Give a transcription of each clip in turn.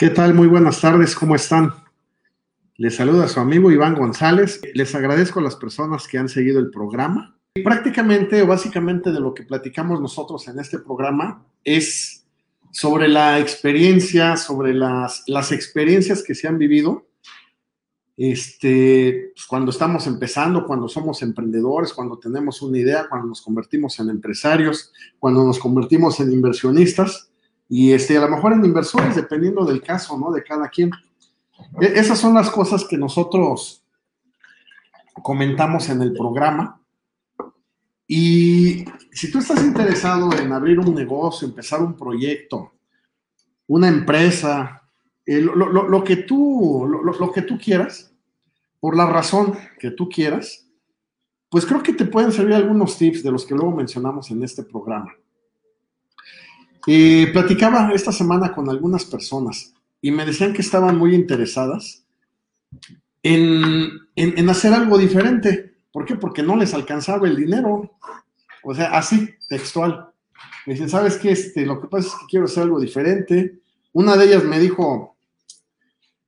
¿Qué tal? Muy buenas tardes, ¿cómo están? Les saluda su amigo Iván González. Les agradezco a las personas que han seguido el programa. Prácticamente o básicamente de lo que platicamos nosotros en este programa es sobre la experiencia, sobre las, experiencias que se han vivido este, pues, cuando estamos empezando, cuando somos emprendedores, cuando tenemos una idea, cuando nos convertimos en empresarios, cuando nos convertimos en inversionistas y este, a lo mejor en inversores, dependiendo del caso, ¿no? De cada quien. E, esas son las cosas que nosotros comentamos en el programa. Y si tú estás interesado en abrir un negocio, empezar un proyecto, una empresa, eh, lo, que tú, lo que tú quieras, por la razón que tú quieras, pues creo que te pueden servir algunos tips de los que luego mencionamos en este programa. Y platicaba esta semana con algunas personas y me decían que estaban muy interesadas en, hacer algo diferente. ¿Por qué? Porque no les alcanzaba el dinero. O sea, así, textual. Me dicen, ¿sabes qué? Este, lo que pasa es que quiero hacer algo diferente. Una de ellas me dijo,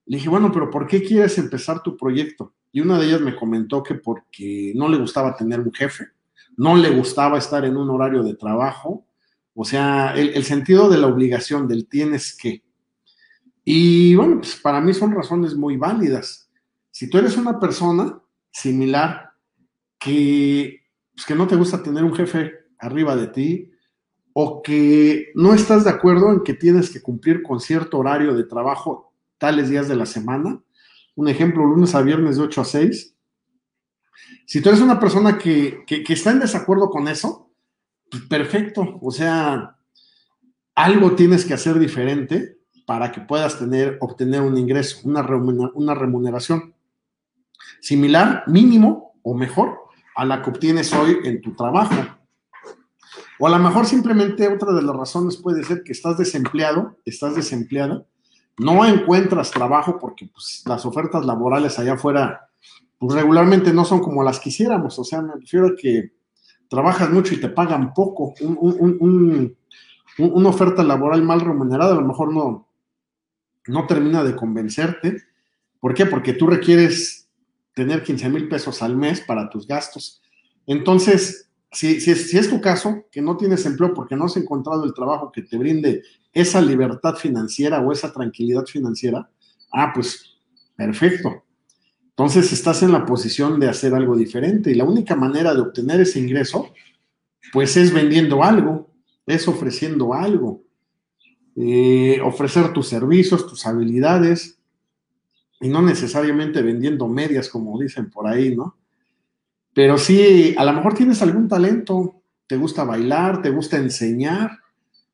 le dije, bueno, pero ¿por qué quieres empezar tu proyecto? Y una de ellas me comentó que porque no le gustaba tener un jefe, no le gustaba estar en un horario de trabajo o sea, el, sentido de la obligación, del tienes que. Y bueno, pues para mí son razones muy válidas. Si tú eres una persona similar que, pues que no te gusta tener un jefe arriba de ti, o que no estás de acuerdo en que tienes que cumplir con cierto horario de trabajo tales días de la semana, un ejemplo, lunes a viernes de 8 a 6, si tú eres una persona que, que está en desacuerdo con eso, perfecto. O sea, algo tienes que hacer diferente para que puedas tener, obtener un ingreso, una, una remuneración similar, mínimo o mejor a la que obtienes hoy en tu trabajo. O a lo mejor simplemente otra de las razones puede ser que estás desempleado, estás desempleada, no encuentras trabajo porque pues, las ofertas laborales allá afuera pues regularmente no son como las quisiéramos. O sea, me refiero a que trabajas mucho y te pagan poco, una oferta laboral mal remunerada a lo mejor no, no termina de convencerte. ¿Por qué? Porque tú requieres tener 15 mil pesos al mes para tus gastos. Entonces, si, si, es, si, es, tu caso, que no tienes empleo porque no has encontrado el trabajo que te brinde esa libertad financiera o esa tranquilidad financiera, ah, pues perfecto. Entonces estás en la posición de hacer algo diferente y la única manera de obtener ese ingreso, pues es vendiendo algo, es ofreciendo algo, eh, ofrecer tus servicios, tus habilidades y no necesariamente vendiendo medias como dicen por ahí, ¿no? Pero sí, a lo mejor tienes algún talento, te gusta bailar, te gusta enseñar,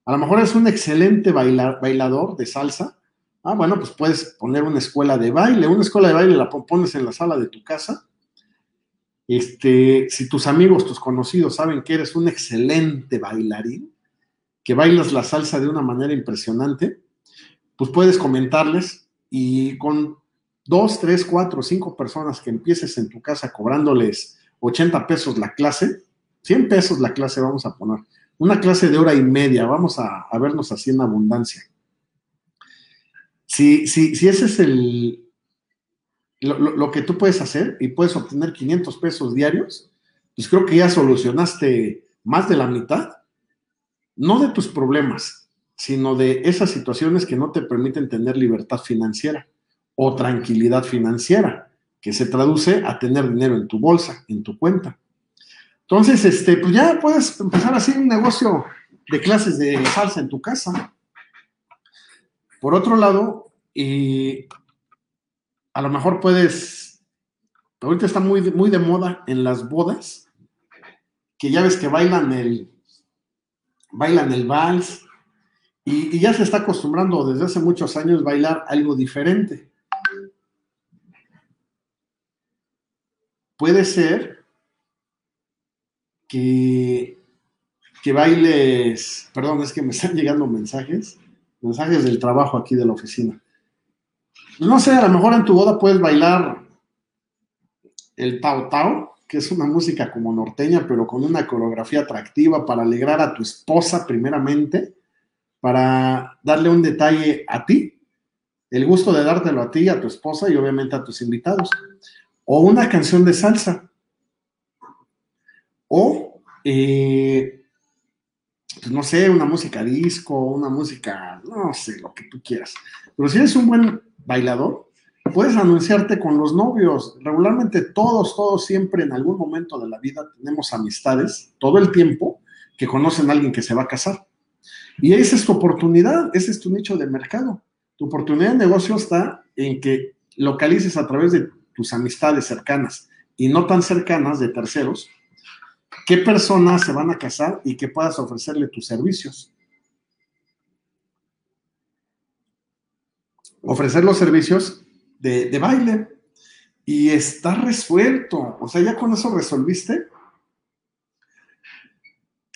a lo mejor eres un excelente bailador de salsa Ah, bueno, pues puedes poner una escuela de baile. Una escuela de baile la pones en la sala de tu casa. Este, si tus amigos, tus conocidos saben que eres un excelente bailarín, que bailas la salsa de una manera impresionante, pues puedes comentarles y con dos, tres, cuatro, cinco personas que empieces en tu casa cobrándoles 80 pesos la clase, 100 pesos la clase vamos a poner, una clase de hora y media, vamos a, a vernos así en abundancia si, si, si ese es el, lo, que tú puedes hacer y puedes obtener 500 pesos diarios, pues creo que ya solucionaste más de la mitad, no de tus problemas, sino de esas situaciones que no te permiten tener libertad financiera o tranquilidad financiera, que se traduce a tener dinero en tu bolsa, en tu cuenta. Entonces, este, pues ya puedes empezar a hacer un negocio de clases de salsa en tu casa. Por otro lado, a lo mejor puedes, ahorita está muy, muy de moda en las bodas, que ya ves que bailan el, bailan el vals y, y ya se está acostumbrando desde hace muchos años bailar algo diferente. Puede ser que, que bailes, perdón, es que me están llegando mensajes, mensajes del trabajo aquí de la oficina. No sé, a lo mejor en tu boda puedes bailar el Tao Tao, que es una música como norteña, pero con una coreografía atractiva para alegrar a tu esposa primeramente, para darle un detalle a ti, el gusto de dártelo a ti, a tu esposa y obviamente a tus invitados. O una canción de salsa. O, eh, no sé, una música disco, una música, no sé, lo que tú quieras. Pero si eres un buen bailador, puedes anunciarte con los novios. Regularmente todos, todos siempre en algún momento de la vida tenemos amistades, todo el tiempo, que conocen a alguien que se va a casar. Y esa es tu oportunidad, ese es tu nicho de mercado. Tu oportunidad de negocio está en que localices a través de tus amistades cercanas y no tan cercanas de terceros, qué personas se van a casar y que puedas ofrecerle tus servicios. Ofrecer los servicios de, de baile y está resuelto. O sea, ya con eso resolviste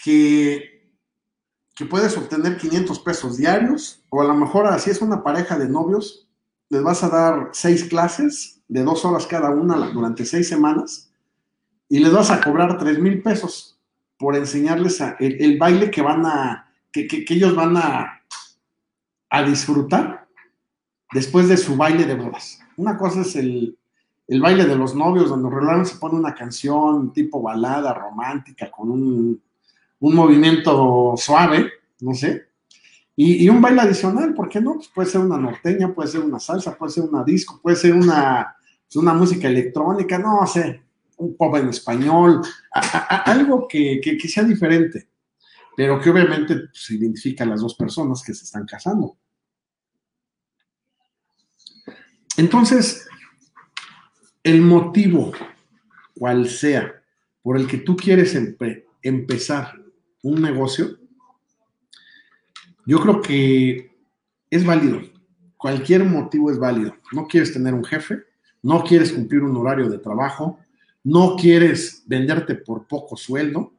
que, que puedes obtener 500 pesos diarios o a lo mejor así es una pareja de novios, les vas a dar seis clases de dos horas cada una durante seis semanas y les vas a cobrar tres mil pesos por enseñarles el, baile que van a, que, que, ellos van a, a disfrutar después de su baile de bodas. Una cosa es el, el baile de los novios, donde regularmente se pone una canción tipo balada romántica con un, un movimiento suave, no sé, y, un baile adicional, ¿por qué no? Pues puede ser una norteña, puede ser una salsa, puede ser una disco, puede ser una, una música electrónica, no sé, un pop en español, algo que, que, sea diferente, pero que obviamente se pues, identifica a las dos personas que se están casando. Entonces, el motivo, cual sea, por el que tú quieres empe empezar un negocio, yo creo que es válido. Cualquier motivo es válido. No quieres tener un jefe, no quieres cumplir un horario de trabajo, no quieres venderte por poco sueldo.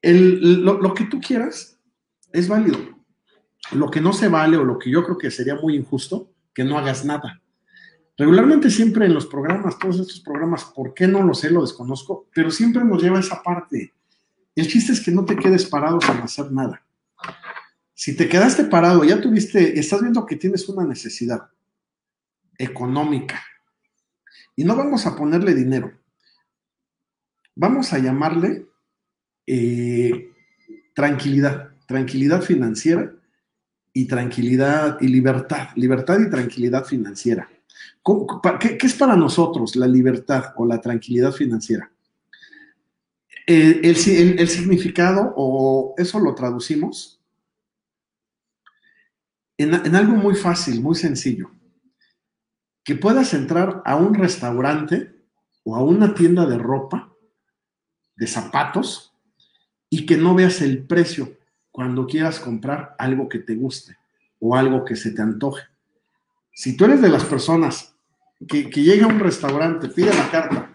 El, lo, que tú quieras es válido. Lo que no se vale o lo que yo creo que sería muy injusto, que no hagas nada. Regularmente siempre en los programas, todos estos programas, ¿por qué no lo sé? Lo desconozco, pero siempre nos lleva a esa parte. El chiste es que no te quedes parado sin hacer nada. Si te quedaste parado, ya tuviste, estás viendo que tienes una necesidad económica y no vamos a ponerle dinero, vamos a llamarle eh, tranquilidad, tranquilidad financiera y tranquilidad y libertad, libertad y tranquilidad financiera. ¿Qué, es para nosotros la libertad o la tranquilidad financiera? El, el, el, significado, o eso lo traducimos, en, en algo muy fácil, muy sencillo. Que puedas entrar a un restaurante o a una tienda de ropa, de zapatos, y que no veas el precio cuando quieras comprar algo que te guste o algo que se te antoje. Si tú eres de las personas que, llega a un restaurante, pide la carta,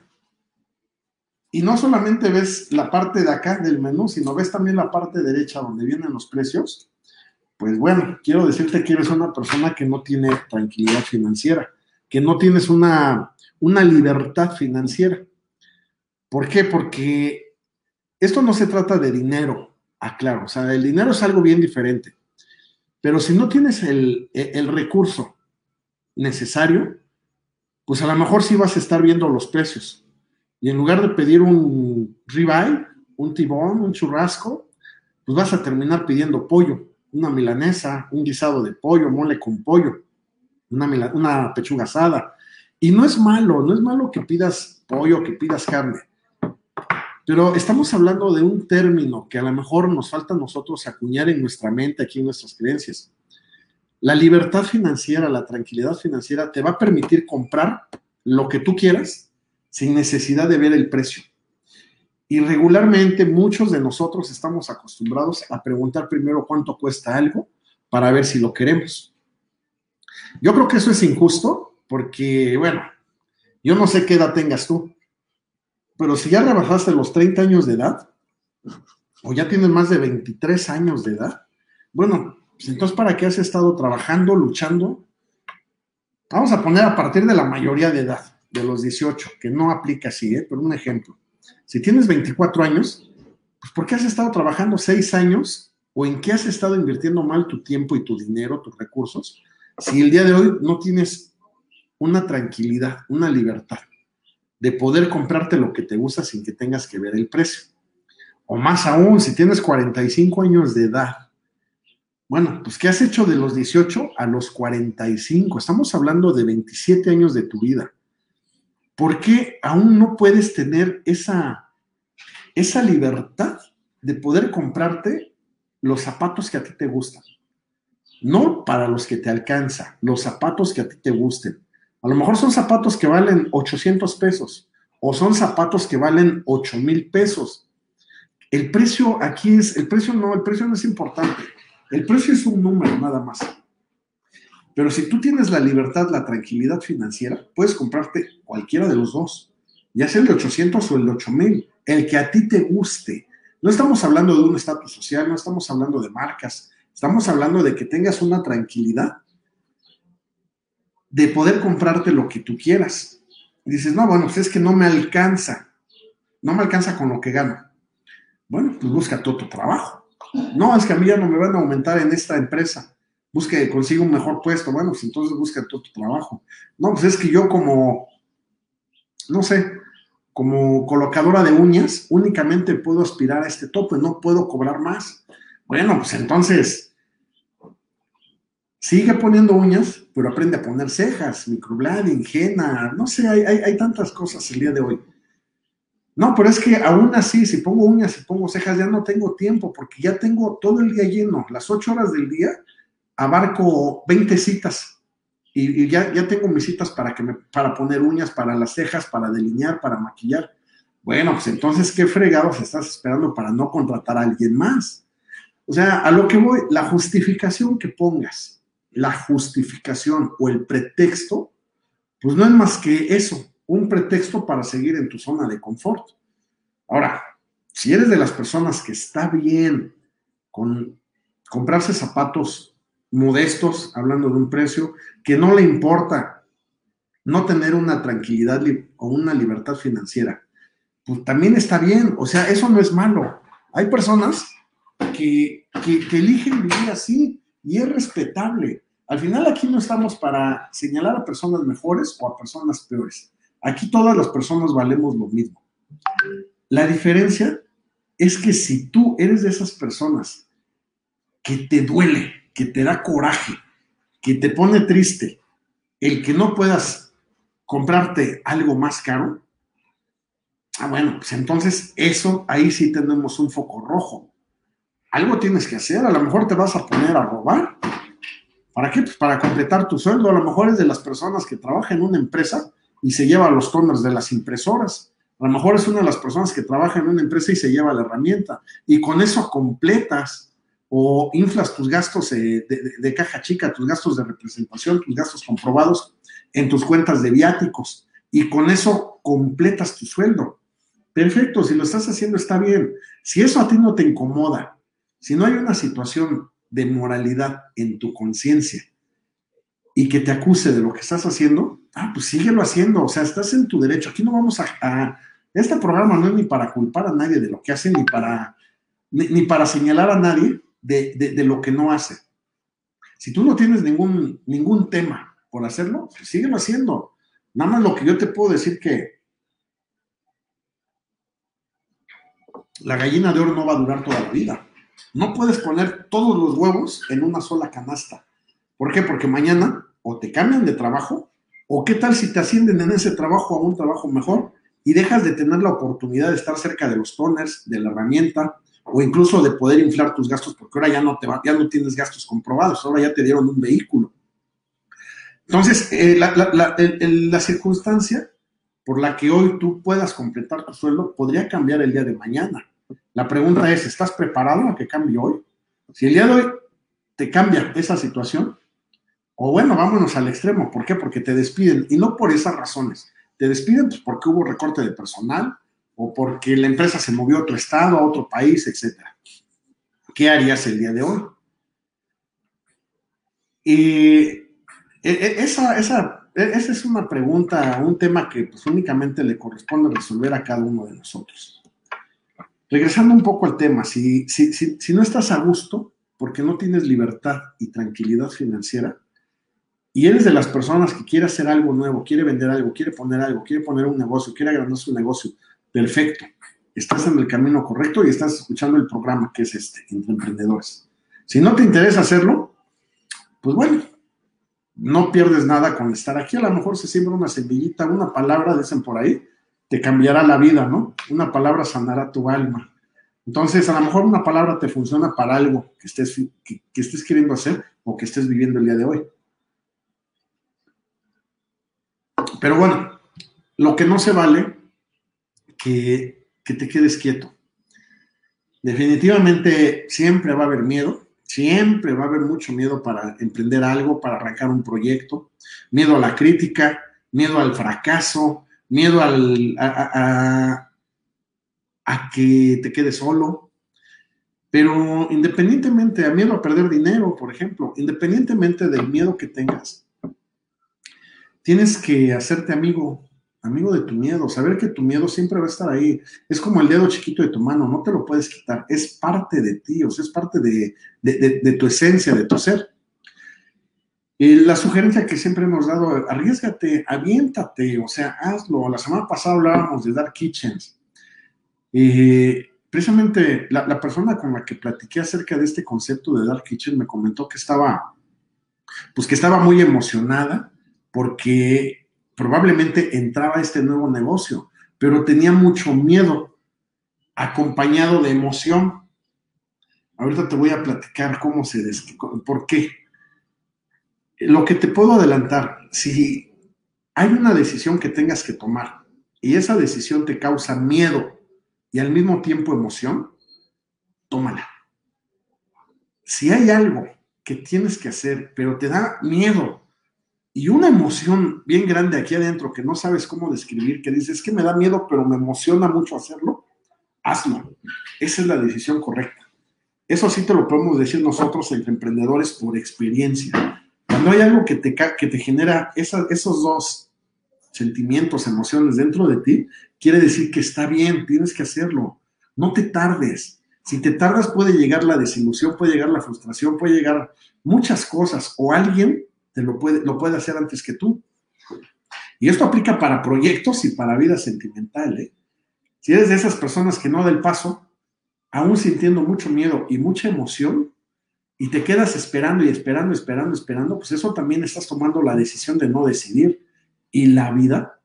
y no solamente ves la parte de acá del menú, sino ves también la parte derecha donde vienen los precios, pues bueno, quiero decirte que eres una persona que no tiene tranquilidad financiera, que no tienes una, una libertad financiera. ¿Por qué? Porque esto no se trata de dinero, aclaro, o sea, el dinero es algo bien diferente, pero si no tienes el, el recurso necesario, pues a lo mejor sí vas a estar viendo los precios. Y en lugar de pedir un ribeye, un tibón, un churrasco, pues vas a terminar pidiendo pollo una milanesa, un guisado de pollo, mole con pollo, una, pechuga asada. Y no es malo, no es malo que pidas pollo, que pidas carne. Pero estamos hablando de un término que a lo mejor nos falta a nosotros acuñar en nuestra mente, aquí en nuestras creencias. La libertad financiera, la tranquilidad financiera te va a permitir comprar lo que tú quieras sin necesidad de ver el precio. Y regularmente muchos de nosotros estamos acostumbrados a preguntar primero cuánto cuesta algo para ver si lo queremos. Yo creo que eso es injusto porque, bueno, yo no sé qué edad tengas tú, pero si ya rebajaste los 30 años de edad, o ya tienes más de 23 años de edad, bueno, pues entonces ¿para qué has estado trabajando, luchando? Vamos a poner a partir de la mayoría de edad, de los 18, que no aplica así, ¿eh? pero un ejemplo. Si tienes 24 años, pues ¿por qué has estado trabajando 6 años o en qué has estado invirtiendo mal tu tiempo y tu dinero, tus recursos, si el día de hoy no tienes una tranquilidad, una libertad de poder comprarte lo que te gusta sin que tengas que ver el precio? O más aún, si tienes 45 años de edad, bueno, pues ¿qué has hecho de los 18 a los 45? Estamos hablando de 27 años de tu vida. ¿Por qué aún no puedes tener esa, esa libertad de poder comprarte los zapatos que a ti te gustan? No para los que te alcanza, los zapatos que a ti te gusten. A lo mejor son zapatos que valen 800 pesos o son zapatos que valen 8 mil pesos. El precio aquí es, el precio no, el precio no es importante. El precio es un número nada más. Pero si tú tienes la libertad, la tranquilidad financiera, puedes comprarte cualquiera de los dos, ya sea el de 800 o el de 8000, el que a ti te guste. No estamos hablando de un estatus social, no estamos hablando de marcas, estamos hablando de que tengas una tranquilidad de poder comprarte lo que tú quieras. Dices, no, bueno, pues es que no me alcanza, no me alcanza con lo que gano. Bueno, pues busca todo tu trabajo. No, es que a mí ya no me van a aumentar en esta empresa. Busque, consiga un mejor puesto. Bueno, pues entonces busca todo tu trabajo. No, pues es que yo como, no sé, como colocadora de uñas, únicamente puedo aspirar a este tope, no puedo cobrar más. Bueno, pues entonces, sigue poniendo uñas, pero aprende a poner cejas, microblading, henna, no sé, hay, tantas cosas el día de hoy. No, pero es que aún así, si pongo uñas y pongo cejas, ya no tengo tiempo porque ya tengo todo el día lleno. Las ocho horas del día abarco 20 citas y, ya, ya tengo mis citas para, que me, para poner uñas, para las cejas, para delinear, para maquillar. Bueno, pues entonces, ¿qué fregados estás esperando para no contratar a alguien más? O sea, a lo que voy, la justificación que pongas, la justificación o el pretexto, pues no es más que eso, un pretexto para seguir en tu zona de confort. Ahora, si eres de las personas que está bien con comprarse zapatos modestos, hablando de un precio, que no le importa no tener una tranquilidad o una libertad financiera, pues también está bien, o sea, eso no es malo. Hay personas que, eligen vivir así y es respetable. Al final aquí no estamos para señalar a personas mejores o a personas peores. Aquí todas las personas valemos lo mismo. La diferencia es que si tú eres de esas personas que te duele, que te da coraje, que te pone triste, el que no puedas comprarte algo más caro, ah, bueno, pues entonces eso, ahí sí tenemos un foco rojo. Algo tienes que hacer, a lo mejor te vas a poner a robar. ¿Para qué? Pues para completar tu sueldo. A lo mejor es de las personas que trabajan en una empresa y se lleva los toners de las impresoras. A lo mejor es una de las personas que trabaja en una empresa y se lleva la herramienta. Y con eso completas o inflas tus gastos de, de, caja chica, tus gastos de representación, tus gastos comprobados en tus cuentas de viáticos. Y con eso completas tu sueldo. Perfecto, si lo estás haciendo está bien. Si eso a ti no te incomoda, si no hay una situación de moralidad en tu conciencia y que te acuse de lo que estás haciendo, ah, pues síguelo haciendo, o sea, estás en tu derecho. Aquí no vamos a, este programa no es ni para culpar a nadie de lo que hace, ni para, ni, para señalar a nadie de, lo que no hace. Si tú no tienes ningún, ningún tema por hacerlo, pues síguelo haciendo. Nada más lo que yo te puedo decir que la gallina de oro no va a durar toda la vida. No puedes poner todos los huevos en una sola canasta. ¿Por qué? Porque mañana o te cambian de trabajo o qué tal si te ascienden en ese trabajo a un trabajo mejor y dejas de tener la oportunidad de estar cerca de los toners, de la herramienta o incluso de poder inflar tus gastos porque ahora ya no, te ya no tienes gastos comprobados, ahora ya te dieron un vehículo. Entonces, eh, la, circunstancia por la que hoy tú puedas completar tu sueldo podría cambiar el día de mañana. La pregunta es, ¿estás preparado a que cambie hoy? Si el día de hoy te cambia esa situación, o bueno, vámonos al extremo. ¿Por qué? Porque te despiden y no por esas razones. Te despiden pues, porque hubo recorte de personal o porque la empresa se movió a otro estado, a otro país, etc. ¿Qué harías el día de hoy? Y e, e, esa, esa, e, esa es una pregunta, un tema que pues, únicamente le corresponde resolver a cada uno de nosotros. Regresando un poco al tema, si, si, si, no estás a gusto porque no tienes libertad y tranquilidad financiera, y eres de las personas que quiere hacer algo nuevo, quiere vender algo, quiere poner algo, quiere poner un negocio, quiere agrandar su negocio, perfecto. Estás en el camino correcto y estás escuchando el programa que es este, entre emprendedores. Si no te interesa hacerlo, pues bueno, no pierdes nada con estar aquí. A lo mejor se siembra una semillita, una palabra, dicen por ahí, te cambiará la vida, ¿no? Una palabra sanará tu alma. Entonces, a lo mejor una palabra te funciona para algo que estés, que, estés queriendo hacer o que estés viviendo el día de hoy. Pero bueno, lo que no se vale, que, que te quedes quieto. Definitivamente siempre va a haber miedo, siempre va a haber mucho miedo para emprender algo, para arrancar un proyecto, miedo a la crítica, miedo al fracaso, miedo al, a, que te quedes solo. Pero independientemente, a miedo a perder dinero, por ejemplo, independientemente del miedo que tengas, tienes que hacerte amigo, amigo de tu miedo, saber que tu miedo siempre va a estar ahí. Es como el dedo chiquito de tu mano, no te lo puedes quitar, es parte de ti, o sea, es parte de, de tu esencia, de tu ser la sugerencia que siempre hemos dado, arriesgate, aviéntate, o sea, hazlo. La semana pasada hablábamos de Dark Kitchens. precisamente la, persona con la que platiqué acerca de este concepto de Dark Kitchen me comentó que estaba, pues que estaba muy emocionada porque probablemente entraba este nuevo negocio, pero tenía mucho miedo acompañado de emoción. Ahorita te voy a platicar cómo se, por qué lo que te puedo adelantar, si hay una decisión que tengas que tomar y esa decisión te causa miedo y al mismo tiempo emoción, tómala. Si hay algo que tienes que hacer, pero te da miedo y una emoción bien grande aquí adentro que no sabes cómo describir, que dices que me da miedo, pero me emociona mucho hacerlo, hazlo. Esa es la decisión correcta. Eso sí te lo podemos decir nosotros entre emprendedores por experiencia. Cuando hay algo que te, que te genera esos dos sentimientos, emociones dentro de ti, quiere decir que está bien, tienes que hacerlo. No te tardes. Si te tardas puede llegar la desilusión, puede llegar la frustración, puede llegar muchas cosas o alguien te lo puede, lo puede hacer antes que tú. Y esto aplica para proyectos y para vida sentimental. ¿eh? Si eres de esas personas que no da el paso, aún sintiendo mucho miedo y mucha emoción, y te quedas esperando y esperando, esperando, esperando, pues eso también estás tomando la decisión de no decidir y la vida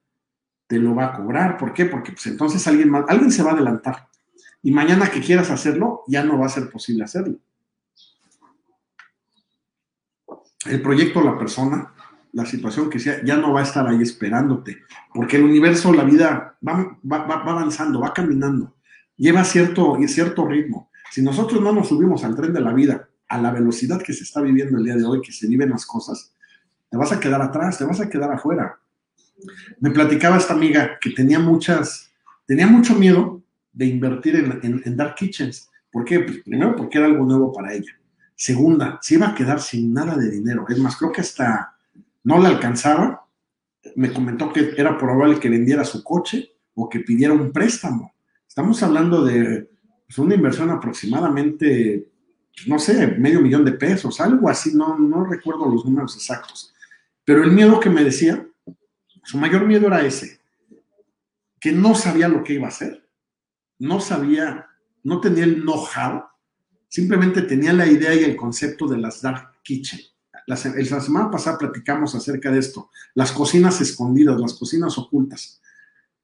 te lo va a cobrar. ¿Por qué? Porque pues entonces alguien más, alguien se va a adelantar y mañana que quieras hacerlo ya no va a ser posible hacerlo. El proyecto, la persona, la situación que sea, ya no va a estar ahí esperándote, porque el universo, la vida va, va, va avanzando, va caminando, lleva cierto, cierto ritmo. Si nosotros no nos subimos al tren de la vida a la velocidad que se está viviendo el día de hoy, que se viven las cosas, te vas a quedar atrás, te vas a quedar afuera. Me platicaba esta amiga que tenía muchas, tenía mucho miedo de invertir en, Dark Kitchens. ¿Por qué? Pues primero porque era algo nuevo para ella. Segunda, se iba a quedar sin nada de dinero. Es más, creo que hasta no la alcanzaba. Me comentó que era probable que vendiera su coche o que pidiera un préstamo. Estamos hablando de pues, una inversión aproximadamente no sé, medio millón de pesos, algo así, no, no recuerdo los números exactos. Pero el miedo que me decía, su mayor miedo era ese, que no sabía lo que iba a hacer, no sabía, no tenía el know-how, simplemente tenía la idea y el concepto de las dark kitchen. La, la semana pasada platicamos acerca de esto, las cocinas escondidas, las cocinas ocultas,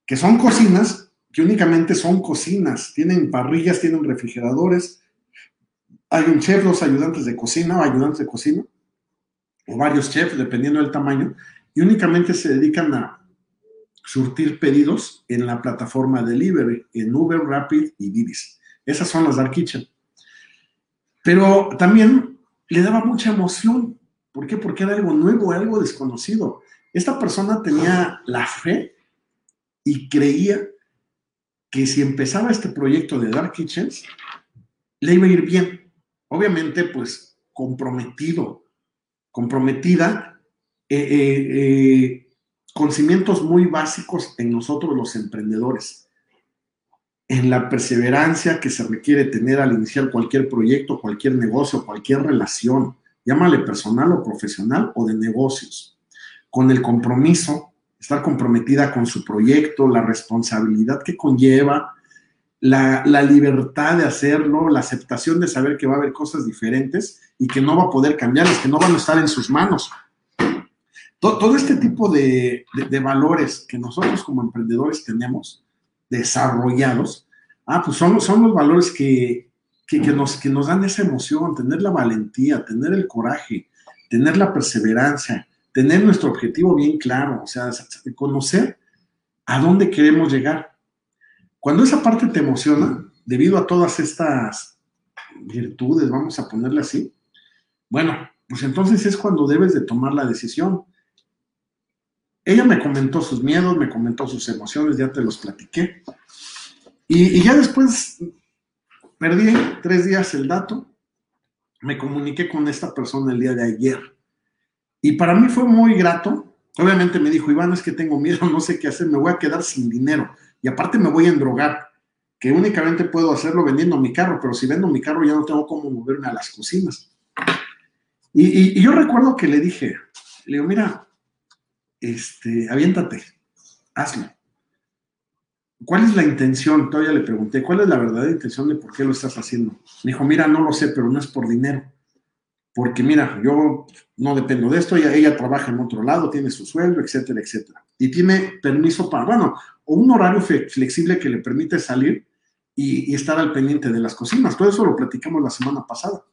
que son cocinas que únicamente son cocinas, tienen parrillas, tienen refrigeradores, hay un chef, dos ayudantes de cocina o ayudantes de cocina, o varios chefs, dependiendo del tamaño, y únicamente se dedican a, surtir pedidos en la plataforma Delivery, en Uber, Rapid y Didis. Esas son las Dark Kitchen. Pero también le daba mucha emoción. ¿Por qué? Porque era algo nuevo, algo desconocido. Esta persona tenía la fe y creía que si empezaba este proyecto de Dark Kitchens, le iba a ir bien. Obviamente, pues comprometido, comprometida, eh, eh, eh, con cimientos muy básicos en nosotros los emprendedores, en la perseverancia que se requiere tener al iniciar cualquier proyecto, cualquier negocio, cualquier relación, llámale personal o profesional o de negocios, con el compromiso, estar comprometida con su proyecto, la responsabilidad que conlleva, la, libertad de hacerlo, la aceptación de saber que va a haber cosas diferentes y que no va a poder cambiarlas, que no van a estar en sus manos. Todo, este tipo de, valores que nosotros como emprendedores tenemos desarrollados, ah, pues son, son los valores que, que, nos, que nos dan esa emoción, tener la valentía, tener el coraje, tener la perseverancia, tener nuestro objetivo bien claro, o sea, conocer a dónde queremos llegar. Cuando esa parte te emociona, debido a todas estas virtudes, vamos a ponerle así, bueno, pues entonces es cuando debes de tomar la decisión. Ella me comentó sus miedos, me comentó sus emociones, ya te los platiqué. Y, ya después perdí tres días el dato, me comuniqué con esta persona el día de ayer. Y para mí fue muy grato. Obviamente me dijo, Iván, es que tengo miedo, no sé qué hacer, me voy a quedar sin dinero. Y aparte me voy a endrogar, que únicamente puedo hacerlo vendiendo mi carro, pero si vendo mi carro ya no tengo cómo moverme a las cocinas. Y, yo recuerdo que le dije, le digo, mira, este, aviéntate, hazlo. ¿Cuál es la intención? Todavía le pregunté, ¿cuál es la verdadera intención de por qué lo estás haciendo? Me dijo, mira, no lo sé, pero no es por dinero. Porque mira, yo no dependo de esto, ella, ella trabaja en otro lado, tiene su sueldo, etcétera, etcétera. Y tiene permiso para, bueno, o un horario flexible que le permite salir y, y estar al pendiente de las cocinas. Todo eso lo platicamos la semana pasada.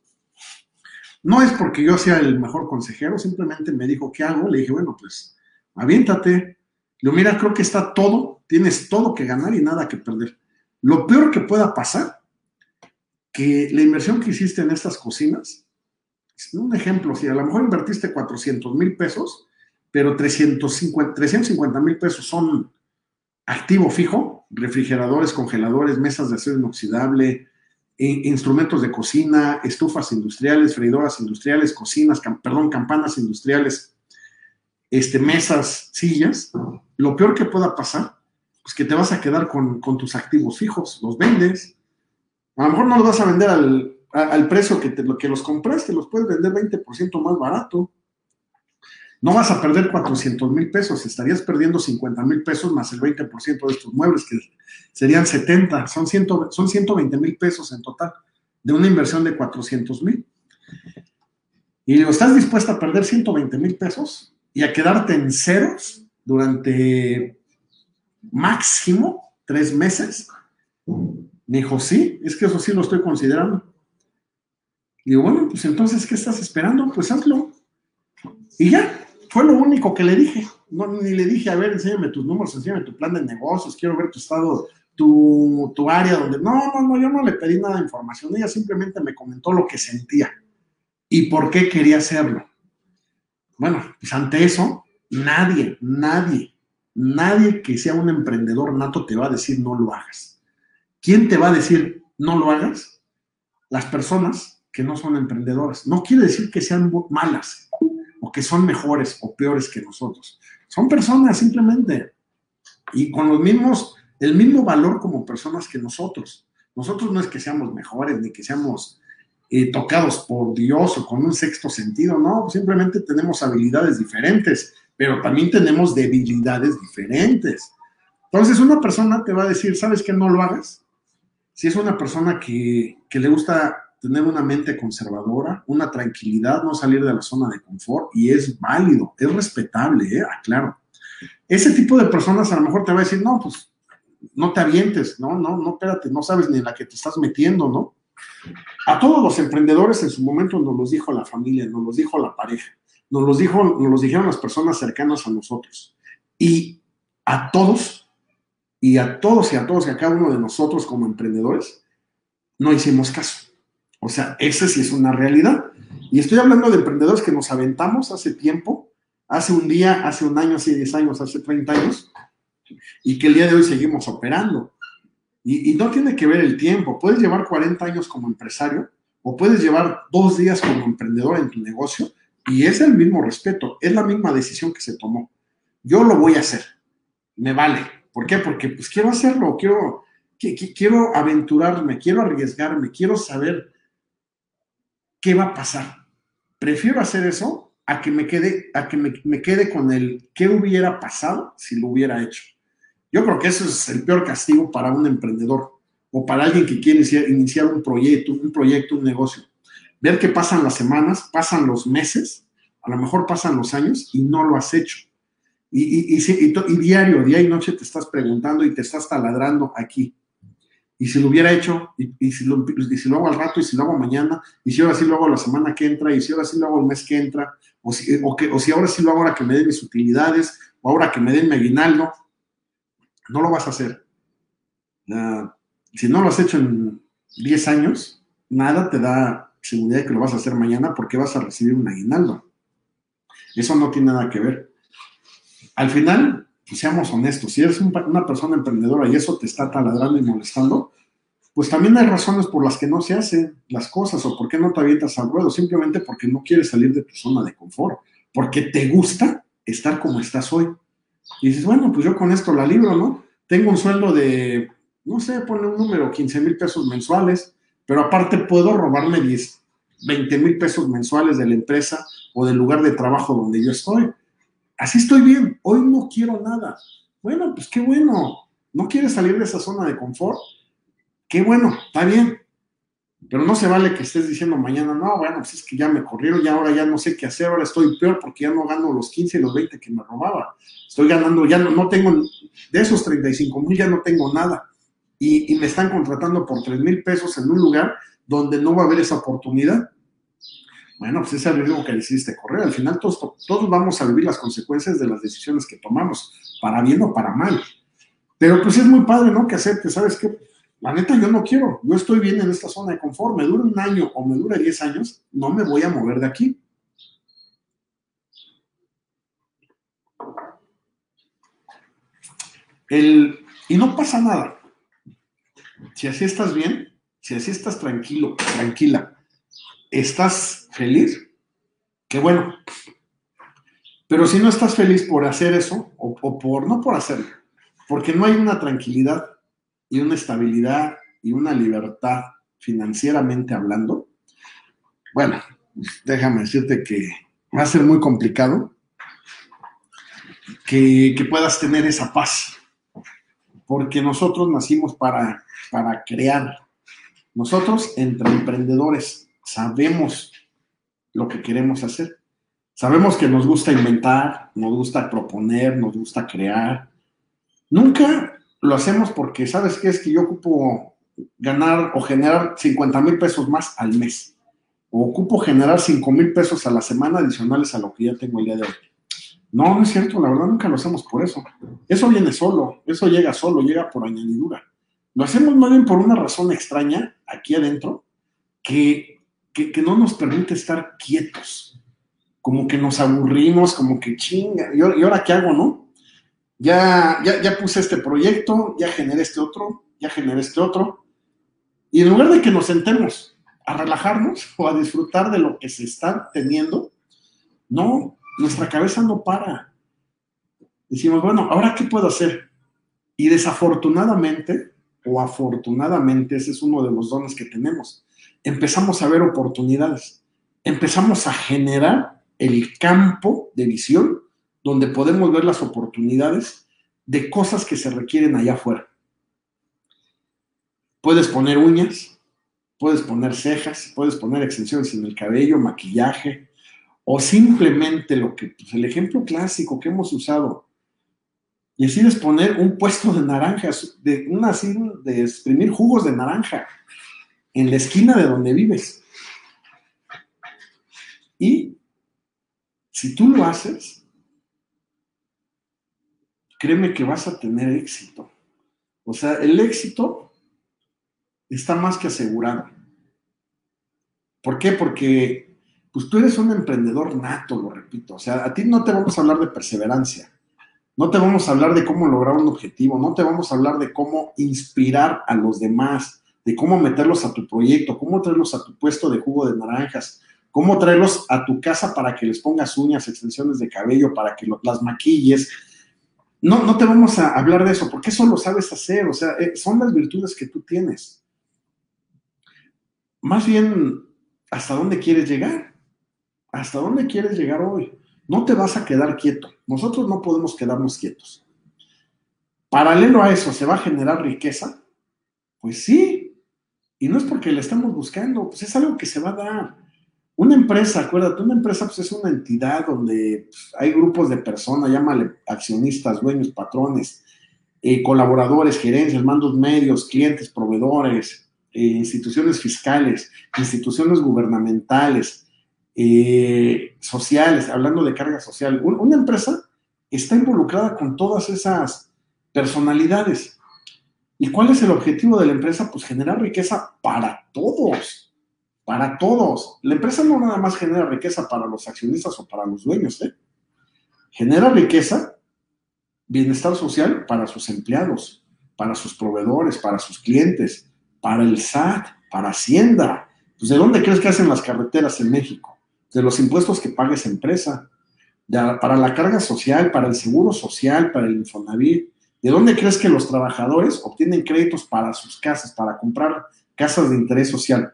No es porque yo sea el mejor consejero, simplemente me dijo, ¿qué hago? Le dije, bueno, pues aviéntate. Lo mira, creo que está todo, tienes todo que ganar y nada que perder. Lo peor que pueda pasar, que la inversión que hiciste en estas cocinas, un ejemplo, si a lo mejor invertiste 400 mil pesos, pero 350 mil pesos son activo fijo, refrigeradores, congeladores, mesas de acero inoxidable, instrumentos de cocina, estufas industriales, freidoras industriales, cocinas, perdón, campanas industriales, este, mesas, sillas, lo peor que pueda pasar es que te vas a quedar con, tus activos fijos, los vendes. A lo mejor no los vas a vender al, precio que, te, que los compraste, los puedes vender 20% más barato. No vas a perder 400 mil pesos, estarías perdiendo 50 mil pesos más el 20% de estos muebles, que serían 70, son, 100, son 120 mil pesos en total, de una inversión de 400 mil. Y estás dispuesta a perder 120 mil pesos, y a quedarte en ceros durante máximo tres meses. Me dijo, sí, es que eso sí lo estoy considerando. Digo, bueno, pues entonces, ¿qué estás esperando? Pues hazlo. Y ya, fue lo único que le dije. No, ni le dije, a ver, enséñame tus números, enséñame tu plan de negocios, quiero ver tu estado, tu, tu área donde... No, no, no, yo no le pedí nada de información, ella simplemente me comentó lo que sentía y por qué quería hacerlo. Bueno, pues ante eso, nadie, nadie, nadie que sea un emprendedor nato te va a decir no lo hagas. ¿Quién te va a decir no lo hagas? Las personas que no son emprendedoras. No quiere decir que sean malas o que son mejores o peores que nosotros. Son personas simplemente y con los mismos, el mismo valor como personas que nosotros. Nosotros no es que seamos mejores ni que seamos eh, tocados por Dios o con un sexto sentido, no, simplemente tenemos habilidades diferentes, pero también tenemos debilidades diferentes. Entonces una persona te va a decir, ¿sabes qué? No lo hagas. Si es una persona que, que le gusta tener una mente conservadora, una tranquilidad, no salir de la zona de confort, y es válido, es respetable, ¿eh? aclaro. Ese tipo de personas a lo mejor te va a decir, no, pues no te avientes, no, no, no, espérate, no sabes ni en la que te estás metiendo, ¿no? A todos los emprendedores en su momento nos los dijo la familia, nos los dijo la pareja, nos los, dijo, nos los dijeron las personas cercanas a nosotros. Y a todos y a todos y a todos y a cada uno de nosotros como emprendedores no hicimos caso. O sea, ese sí es una realidad. Y estoy hablando de emprendedores que nos aventamos hace tiempo, hace un día, hace un año, hace 10 años, hace 30 años, y que el día de hoy seguimos operando. Y, y no tiene que ver el tiempo. Puedes llevar 40 años como empresario o puedes llevar dos días como emprendedor en tu negocio y es el mismo respeto, es la misma decisión que se tomó. Yo lo voy a hacer, me vale. ¿Por qué? Porque pues quiero hacerlo, quiero, quiero aventurarme, quiero arriesgarme, quiero saber qué va a pasar. Prefiero hacer eso a que me quede, a que me, quede con el qué hubiera pasado si lo hubiera hecho. Yo creo que eso es el peor castigo para un emprendedor o para alguien que quiere iniciar, un proyecto, un proyecto, un negocio. Ver que pasan las semanas, pasan los meses, a lo mejor pasan los años y no lo has hecho. Y, y, diario, día y noche te estás preguntando y te estás taladrando aquí. Y si lo hubiera hecho, y, si lo, si lo hago al rato, y si lo hago mañana, y si ahora sí lo hago la semana que entra, y si ahora sí lo hago el mes que entra, o si, o si ahora sí lo hago ahora que me den mis utilidades, o ahora que me den mi aguinaldo, no lo vas a hacer. si no lo has hecho en 10 años, nada te da seguridad de que lo vas a hacer mañana porque vas a recibir un aguinaldo. Eso no tiene nada que ver. Al final, pues seamos honestos, si eres una persona emprendedora y eso te está taladrando y molestando, pues también hay razones por las que no se hacen las cosas o por qué no te avientas al ruedo, simplemente porque no quieres salir de tu zona de confort, porque te gusta estar como estás hoy. Y dices, bueno, pues yo con esto la libro, ¿no? Tengo un sueldo de, no sé, pone un número, 15 mil pesos mensuales, pero aparte puedo robarme 10, 20 mil pesos mensuales de la empresa o del lugar de trabajo donde yo estoy. Así estoy bien, hoy no quiero nada. Bueno, pues qué bueno, no quieres salir de esa zona de confort, qué bueno, está bien. Pero no se vale que estés diciendo mañana, no, bueno, pues es que ya me corrieron, ya ahora ya no sé qué hacer, ahora estoy peor porque ya no gano los 15 y los 20 que me robaba. Estoy ganando, ya no, tengo, de esos 35 mil ya no tengo nada. Y, y, me están contratando por 3 mil pesos en un lugar donde no va a haber esa oportunidad. Bueno, pues ese riesgo que decidiste correr. Al final todos, todos vamos a vivir las consecuencias de las decisiones que tomamos, para bien o para mal. Pero pues es muy padre, ¿no? Que acepte, ¿sabes qué? La neta yo no quiero, yo estoy bien en esta zona de confort, me dura un año o me dura 10 años, no me voy a mover de aquí. El, y no pasa nada. Si así estás bien, si así estás tranquilo, tranquila, estás feliz, qué bueno. Pero si no estás feliz por hacer eso, o, por, no por hacerlo, porque no hay una tranquilidad y una estabilidad y una libertad financieramente hablando, bueno, déjame decirte que va a ser muy complicado que, que puedas tener esa paz, porque nosotros nacimos para, para crear. Nosotros, entre emprendedores, sabemos lo que queremos hacer. Sabemos que nos gusta inventar, nos gusta proponer, nos gusta crear. Nunca lo hacemos porque, ¿sabes qué? Es que yo ocupo ganar o generar 50 mil pesos más al mes. O ocupo generar 5 mil pesos a la semana adicionales a lo que ya tengo el día de hoy. No, no es cierto, la verdad nunca lo hacemos por eso. Eso viene solo, eso llega solo, llega por añadidura. Lo hacemos más bien por una razón extraña aquí adentro, que no nos permite estar quietos, como que nos aburrimos, como que chinga, ¿y ahora qué hago, no? Ya, ya, ya puse este proyecto, ya generé este otro, ya generé este otro, y en lugar de que nos sentemos a relajarnos o a disfrutar de lo que se está teniendo, no, nuestra cabeza no para. Decimos, bueno, ¿ahora qué puedo hacer? Y desafortunadamente, o afortunadamente, ese es uno de los dones que tenemos empezamos a ver oportunidades, empezamos a generar el campo de visión donde podemos ver las oportunidades de cosas que se requieren allá afuera. Puedes poner uñas, puedes poner cejas, puedes poner extensiones en el cabello, maquillaje, o simplemente lo que, pues el ejemplo clásico que hemos usado, decides poner un puesto de naranjas, de una así de exprimir jugos de naranja en la esquina de donde vives. Y si tú lo haces, créeme que vas a tener éxito. O sea, el éxito está más que asegurado. ¿Por qué? Porque pues tú eres un emprendedor nato, lo repito. O sea, a ti no te vamos a hablar de perseverancia, no te vamos a hablar de cómo lograr un objetivo, no te vamos a hablar de cómo inspirar a los demás, de cómo meterlos a tu proyecto, cómo traerlos a tu puesto de jugo de naranjas, cómo traerlos a tu casa para que les pongas uñas, extensiones de cabello, para que las maquilles. No, no te vamos a hablar de eso, porque eso lo sabes hacer, o sea, eh, son las virtudes que tú tienes. Más bien, ¿hasta dónde quieres llegar? ¿Hasta dónde quieres llegar hoy? No te vas a quedar quieto. Nosotros no podemos quedarnos quietos. Paralelo a eso, ¿se va a generar riqueza? Pues sí. Y no es porque le estamos buscando, pues es algo que se va a dar. Una empresa, acuérdate, una empresa pues es una entidad donde pues, hay grupos de personas, llámale accionistas, dueños, patrones, eh, colaboradores, gerencias, mandos medios, clientes, proveedores, eh, instituciones fiscales, instituciones gubernamentales, eh, sociales, hablando de carga social. una empresa está involucrada con todas esas personalidades. ¿Y cuál es el objetivo de la empresa? Pues generar riqueza para todos para todos. La empresa no nada más genera riqueza para los accionistas o para los dueños, ¿eh? genera riqueza, bienestar social para sus empleados, para sus proveedores, para sus clientes, para el SAT, para Hacienda. Pues, ¿De dónde crees que hacen las carreteras en México? De los impuestos que paga esa empresa, para la carga social, para el seguro social, para el Infonavit. ¿De dónde crees que los trabajadores obtienen créditos para sus casas, para comprar casas de interés social?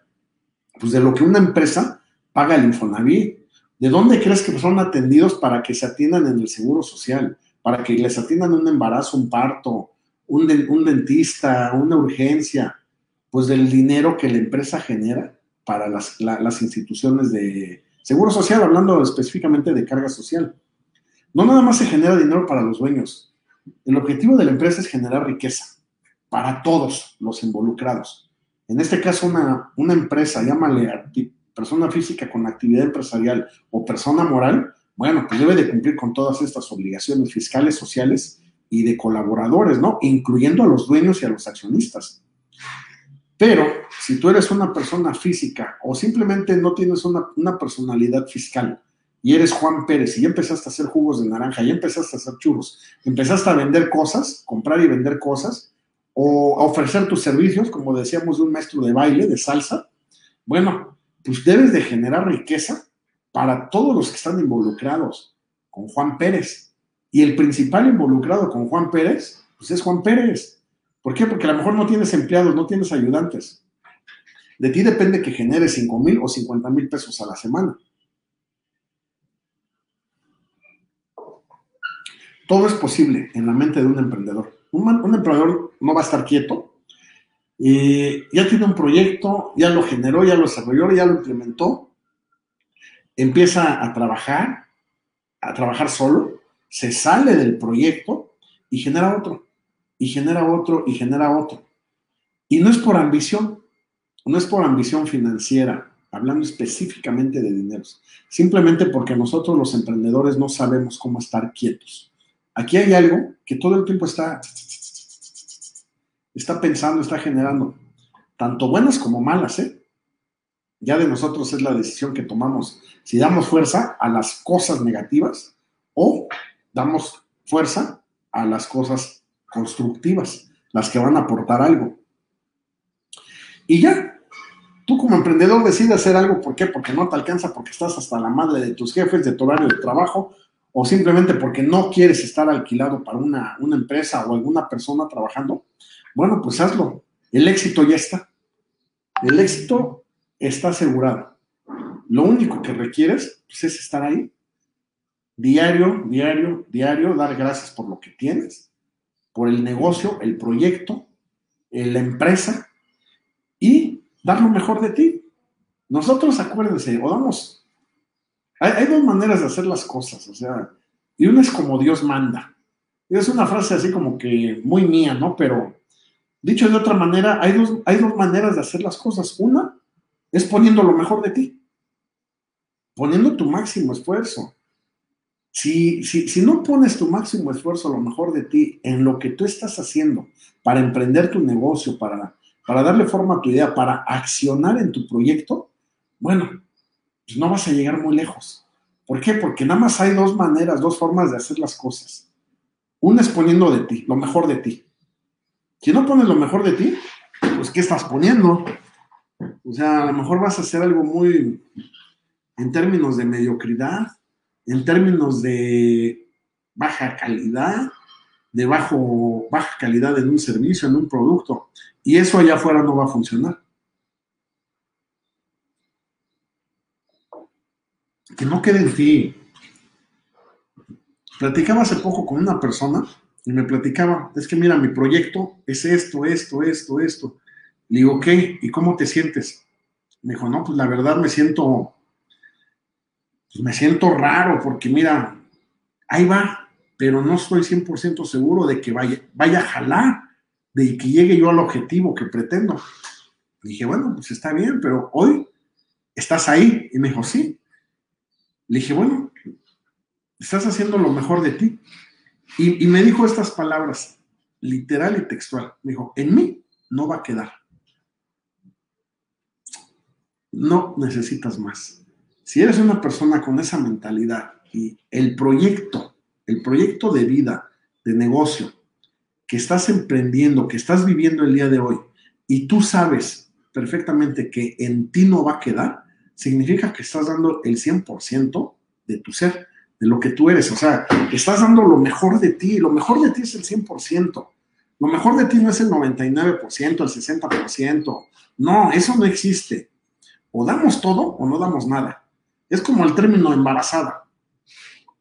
Pues de lo que una empresa paga el Infonavit. ¿De dónde crees que son atendidos para que se atiendan en el Seguro Social? Para que les atiendan un embarazo, un parto, un, dentista, una urgencia. Pues del dinero que la empresa genera para las, las instituciones de Seguro Social, hablando específicamente de carga social. No nada más se genera dinero para los dueños. El objetivo de la empresa es generar riqueza para todos los involucrados. En este caso, una, empresa, llámale persona física con actividad empresarial o persona moral, bueno, pues debe de cumplir con todas estas obligaciones fiscales, sociales y de colaboradores, ¿no? Incluyendo a los dueños y a los accionistas. Pero si tú eres una persona física o simplemente no tienes una, personalidad fiscal y eres Juan Pérez y ya empezaste a hacer jugos de naranja, ya empezaste a hacer churros, empezaste a vender cosas, comprar y vender cosas, o a ofrecer tus servicios, como decíamos, de un maestro de baile, de salsa, bueno, pues debes de generar riqueza para todos los que están involucrados con Juan Pérez. Y el principal involucrado con Juan Pérez, pues es Juan Pérez. ¿Por qué? Porque a lo mejor no tienes empleados, no tienes ayudantes. De ti depende que generes 5 mil o 50 mil pesos a la semana. Todo es posible en la mente de un emprendedor. Un, emprendedor no va a estar quieto. ya tiene un proyecto, ya lo generó, ya lo desarrolló, ya lo implementó. Empieza a trabajar, a trabajar solo, se sale del proyecto y genera otro, y genera otro, y genera otro. Y no es por ambición, no es por ambición financiera, hablando específicamente de dineros, simplemente porque nosotros los emprendedores no sabemos cómo estar quietos. Aquí hay algo que todo el tiempo está, está pensando, está generando, tanto buenas como malas, ¿eh? Ya de nosotros es la decisión que tomamos, si damos fuerza a las cosas negativas o damos fuerza a las cosas constructivas, las que van a aportar algo. Y ya, tú como emprendedor decides hacer algo, ¿por qué? Porque no te alcanza, porque estás hasta la madre de tus jefes, de tu horario de trabajo, o simplemente porque no quieres estar alquilado para una, empresa o alguna persona trabajando, bueno, pues hazlo. El éxito ya está. El éxito está asegurado. Lo único que requieres pues, es estar ahí. Diario, diario, diario, dar gracias por lo que tienes, por el negocio, el proyecto, la empresa y dar lo mejor de ti. Nosotros, acuérdense, o damos hay, dos maneras de hacer las cosas, o sea, y una es como Dios manda. Es una frase así como que muy mía, ¿no? Pero dicho de otra manera, hay dos, hay dos maneras de hacer las cosas. Una es poniendo lo mejor de ti, poniendo tu máximo esfuerzo. Si, si, si no pones tu máximo esfuerzo, lo mejor de ti, en lo que tú estás haciendo para emprender tu negocio, para, para darle forma a tu idea, para accionar en tu proyecto, bueno, pues no vas a llegar muy lejos. ¿Por qué? Porque nada más hay dos maneras, dos formas de hacer las cosas. Una es poniendo de ti, lo mejor de ti. Si no pones lo mejor de ti, pues ¿qué estás poniendo? O sea, a lo mejor vas a hacer algo muy, en términos de mediocridad, en términos de baja calidad, de bajo, baja calidad en un servicio, en un producto. Y eso allá afuera no va a funcionar. Que no quede en ti. Platicaba hace poco con una persona y me platicaba, es que mira, mi proyecto es esto, esto, esto, esto. Le digo, ok, ¿y cómo te sientes? Me dijo, no, pues la verdad me siento, pues me siento raro porque mira, ahí va, pero no estoy 100% seguro de que vaya, vaya a jalar, de que llegue yo al objetivo que pretendo. dije, bueno, pues está bien, pero hoy estás ahí. Y me dijo, sí. Le dije, bueno, estás haciendo lo mejor de ti. Y, me dijo estas palabras, literal y textual. Me dijo, en mí no va a quedar no necesitas más. Si eres una persona con esa mentalidad y el proyecto, el proyecto de vida, de negocio que estás emprendiendo, que estás viviendo el día de hoy, y tú sabes perfectamente que en ti no va a quedar, significa que estás dando el 100% de tu ser, de lo que tú eres. O sea, estás dando lo mejor de ti. Lo mejor de ti es el 100%. Lo mejor de ti no es el 99%, el 60%. No, eso no existe o damos todo o no damos nada. Es como el término embarazada.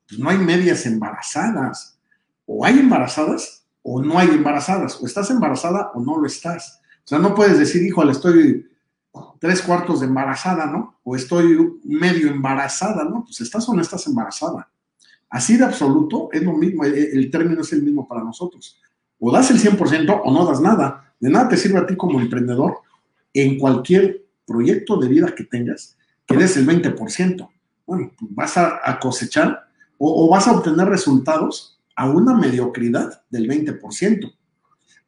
Pues no hay medias embarazadas. O hay embarazadas o no hay embarazadas. O estás embarazada o no lo estás. O sea, no puedes decir, híjole, estoy tres cuartos de embarazada, ¿no? O estoy medio embarazada, ¿no? Pues estás o no estás embarazada. Así de absoluto es lo mismo, el término es el mismo para nosotros. O das el 100% o no das nada. De nada te sirve a ti como emprendedor en cualquier proyecto de vida que tengas, que des el 20%. Bueno, pues vas a, cosechar o, vas a obtener resultados a una mediocridad del 20%.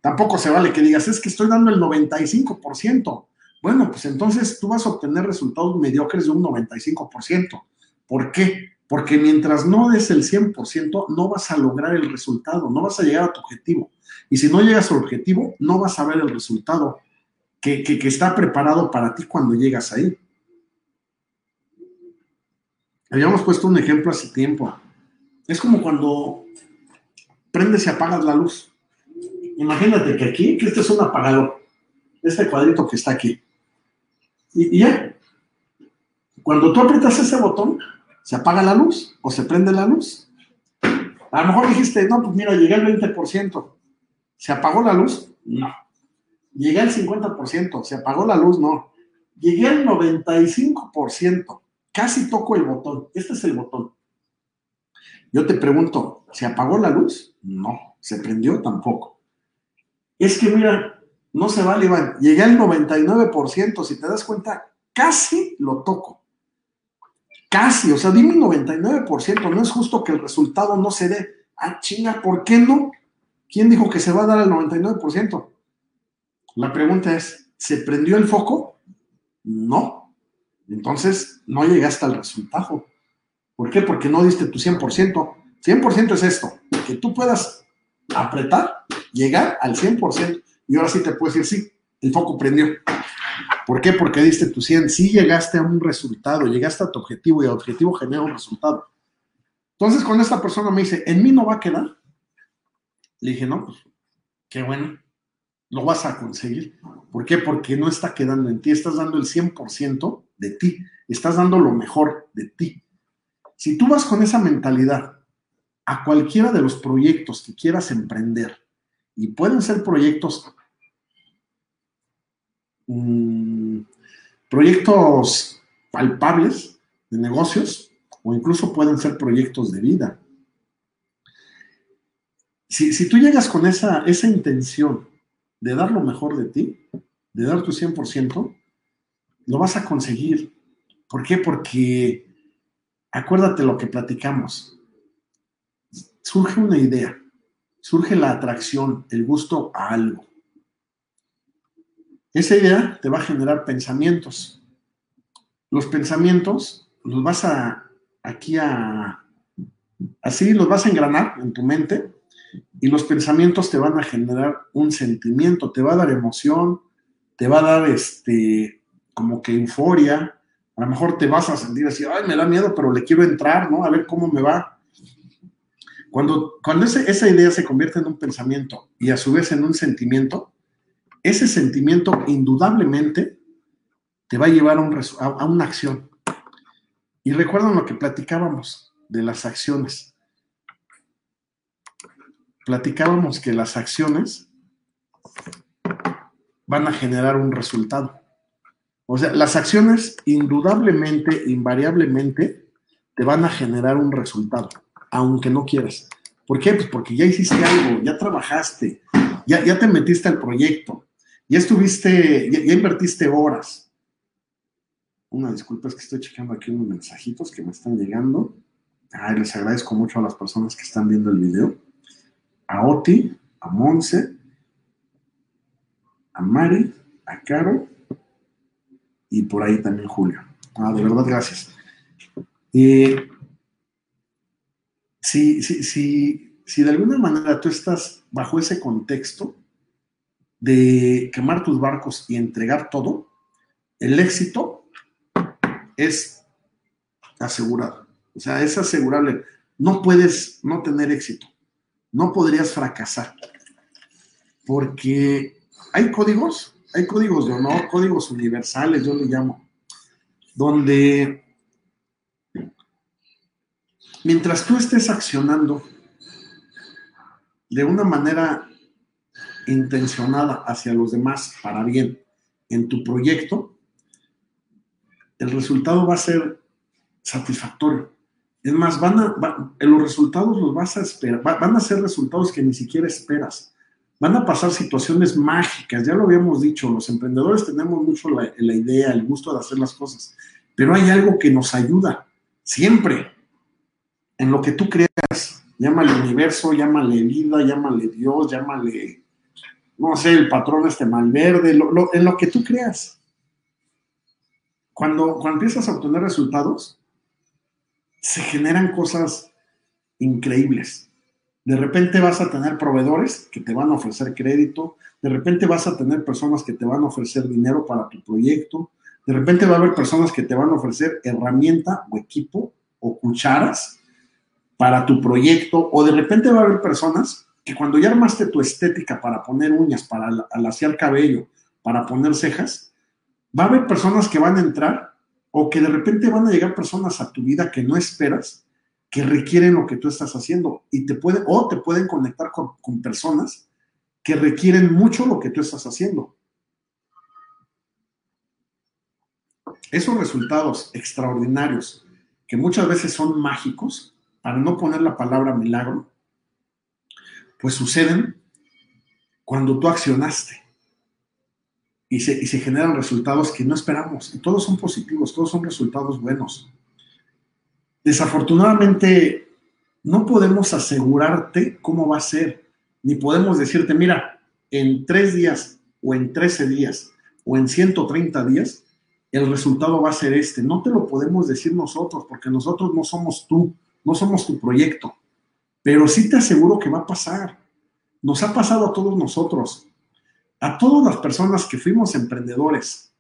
Tampoco se vale que digas, es que estoy dando el 95%. Bueno, pues entonces tú vas a obtener resultados mediocres de un 95%. ¿Por qué? Porque mientras no des el 100%, no vas a lograr el resultado, no vas a llegar a tu objetivo. Y si no llegas al objetivo, no vas a ver el resultado que, está preparado para ti cuando llegas ahí. Habíamos puesto un ejemplo hace tiempo. Es como cuando prendes y apagas la luz. Imagínate que aquí, que este es un apagador, este cuadrito que está aquí. Y, ya, cuando tú aprietas ese botón, se apaga la luz o se prende la luz. A lo mejor dijiste, no, pues mira, llegué al 20%. ¿Se apagó la luz? No. Llegué al 50%, se apagó la luz, no. Llegué al 95%, casi toco el botón. Este es el botón. Yo te pregunto, ¿se apagó la luz? No. ¿Se prendió? Tampoco. Es que mira, no se vale, Iván. Llegué al 99%, si te das cuenta, casi lo toco. Casi, o sea, dime 99%, no es justo que el resultado no se dé. Ah, chinga, ¿por qué no? ¿Quién dijo que se va a dar al 99%? La pregunta es, ¿se prendió el foco? No. Entonces, no llegaste al resultado. ¿Por qué? Porque no diste tu 100%. 100% es esto, que tú puedas apretar, llegar al 100%. Y ahora sí te puedo decir, sí, el foco prendió. ¿Por qué? Porque diste tu 100. Sí llegaste a un resultado, llegaste a tu objetivo y el objetivo genera un resultado. Entonces, cuando esta persona me dice, ¿en mí no va a quedar? Le dije, no, pues, qué bueno lo vas a conseguir. ¿Por qué? Porque no está quedando en ti, estás dando el 100% de ti, estás dando lo mejor de ti. Si tú vas con esa mentalidad a cualquiera de los proyectos que quieras emprender, y pueden ser proyectos, proyectos palpables de negocios, o incluso pueden ser proyectos de vida. Si, si tú llegas con esa, esa intención de dar lo mejor de ti, de dar tu 100%, lo vas a conseguir. ¿Por qué? Porque acuérdate lo que platicamos. surge una idea, surge la atracción, el gusto a algo. Esa idea te va a generar pensamientos. Los pensamientos los vas a aquí a así los vas a engranar en tu mente y los pensamientos te van a generar un sentimiento, te va a dar emoción, te va a dar este como que euforia, a lo mejor te vas a sentir así, ay, me da miedo, pero le quiero entrar, ¿no? A ver cómo me va. Cuando, cuando esa idea se convierte en un pensamiento y a su vez en un sentimiento, ese sentimiento indudablemente te va a llevar a, una acción. Y recuerdan lo que platicábamos de las acciones. Platicábamos que las acciones van a generar un resultado. O sea, las acciones indudablemente, invariablemente, te van a generar un resultado, aunque no quieras. ¿Por qué? Pues porque ya hiciste algo, ya trabajaste, ya, ya te metiste al proyecto, ya estuviste, ya, invertiste horas. Una disculpa, es que estoy checando aquí unos mensajitos que me están llegando. Ay, les agradezco mucho a las personas que están viendo el video. A Oti, a Monse, a Mari, a Caro y por ahí también Julio. Ah, de verdad, gracias. Eh, si, si de alguna manera tú estás bajo ese contexto de quemar tus barcos y entregar todo, el éxito es asegurado. O sea, es asegurable. No puedes no tener éxito. No podrías fracasar. Porque hay códigos hay códigos de honor, códigos universales, yo le llamo, donde mientras tú estés accionando de una manera intencionada hacia los demás para bien. En tu proyecto, el resultado va a ser satisfactorio. Es más, van a, los resultados los vas a esperar, van a ser resultados que ni siquiera esperas. Van a pasar situaciones mágicas, ya lo habíamos dicho, los emprendedores tenemos mucho la, idea, el gusto de hacer las cosas, pero hay algo que nos ayuda siempre. En lo que tú creas, llámale universo, llámale vida, llámale Dios, llámale, no sé, el patrón este malverde, en lo que tú creas. Cuando, cuando empiezas a obtener resultados, se generan cosas increíbles. De repente vas a tener proveedores que te van a ofrecer crédito, de repente vas a tener personas que te van a ofrecer dinero para tu proyecto, de repente va a haber personas que te van a ofrecer herramienta o equipo o cucharas para tu proyecto, o de repente va a haber personas que cuando ya armaste tu estética para poner uñas, para alaciar cabello, para poner cejas, va a haber personas que van a entrar o que de repente van a llegar personas a tu vida que no esperas que requieren lo que tú estás haciendo y te pueden, o te pueden conectar con, con personas que requieren mucho lo que tú estás haciendo. Esos resultados extraordinarios, que muchas veces son mágicos, para no poner la palabra milagro, pues suceden cuando tú accionaste y se, y se generan resultados que no esperamos. Y todos son positivos, todos son resultados buenos. Desafortunadamente, no podemos asegurarte cómo va a ser, ni podemos decirte, mira, en tres días o en 13 días o en 130 días, el resultado va a ser este. No te lo podemos decir nosotros, porque nosotros no somos tú, no somos tu proyecto, pero sí te aseguro que va a pasar. Nos ha pasado a todos nosotros, a todas las personas que fuimos emprendedores,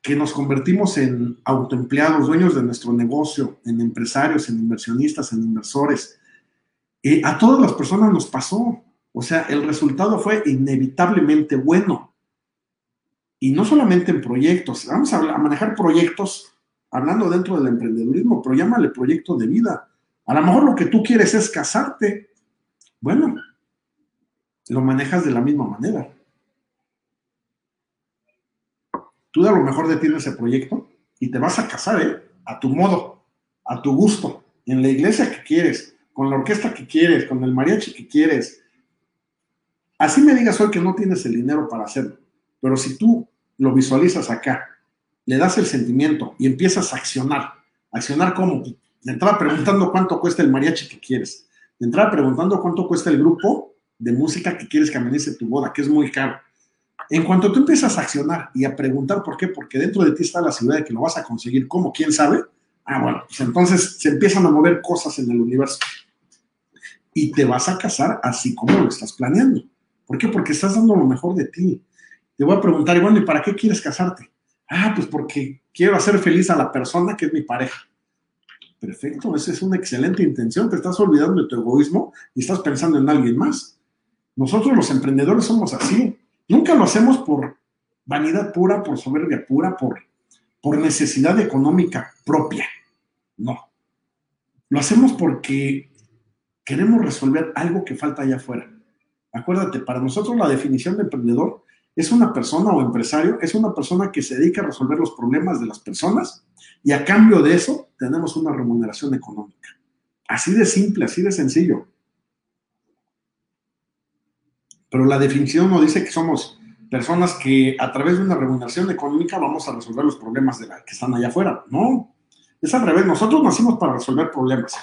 que nos convertimos en autoempleados, dueños de nuestro negocio, en empresarios, en inversionistas, en inversores. y a todas las personas nos pasó. O sea, el resultado fue inevitablemente bueno. Y no solamente en proyectos, vamos a, manejar proyectos hablando dentro del emprendedurismo, pero llámale proyecto de vida. A lo mejor lo que tú quieres es casarte. Bueno, lo manejas de la misma manera. tú a lo mejor detienes ese proyecto y te vas a casar, ¿eh? A tu modo, a tu gusto, en la iglesia que quieres, con la orquesta que quieres, con el mariachi que quieres. Así me digas hoy que no tienes el dinero para hacerlo, pero si tú lo visualizas acá, le das el sentimiento y empiezas a accionar, accionar como, de entrada preguntando cuánto cuesta el mariachi que quieres, De entrada preguntando cuánto cuesta el grupo de música que quieres que amenice tu boda, que es muy caro. En cuanto tú empiezas a accionar y a preguntar por qué, porque dentro de ti está la seguridad de que lo vas a conseguir, ¿cómo? ¿Quién sabe? Ah, bueno, pues entonces se empiezan a mover cosas en el universo. Y te vas a casar así como lo estás planeando. ¿Por qué? Porque estás dando lo mejor de ti. Te voy a preguntar, y bueno, ¿y para qué quieres casarte? Ah, pues porque quiero hacer feliz a la persona que es mi pareja. Perfecto, esa es una excelente intención. Te estás olvidando de tu egoísmo y estás pensando en alguien más. Nosotros los emprendedores somos así. Nunca lo hacemos por vanidad pura, por soberbia pura, por, por necesidad económica propia. No. Lo hacemos porque queremos resolver algo que falta allá afuera. Acuérdate, para nosotros la definición de emprendedor es una persona o empresario, es una persona que se dedica a resolver los problemas de las personas y a cambio de eso tenemos una remuneración económica. Así de simple, así de sencillo. Pero la definición no dice que somos personas que a través de una remuneración económica vamos a resolver los problemas de la que están allá afuera. No, es al revés. Nosotros nacimos para resolver problemas,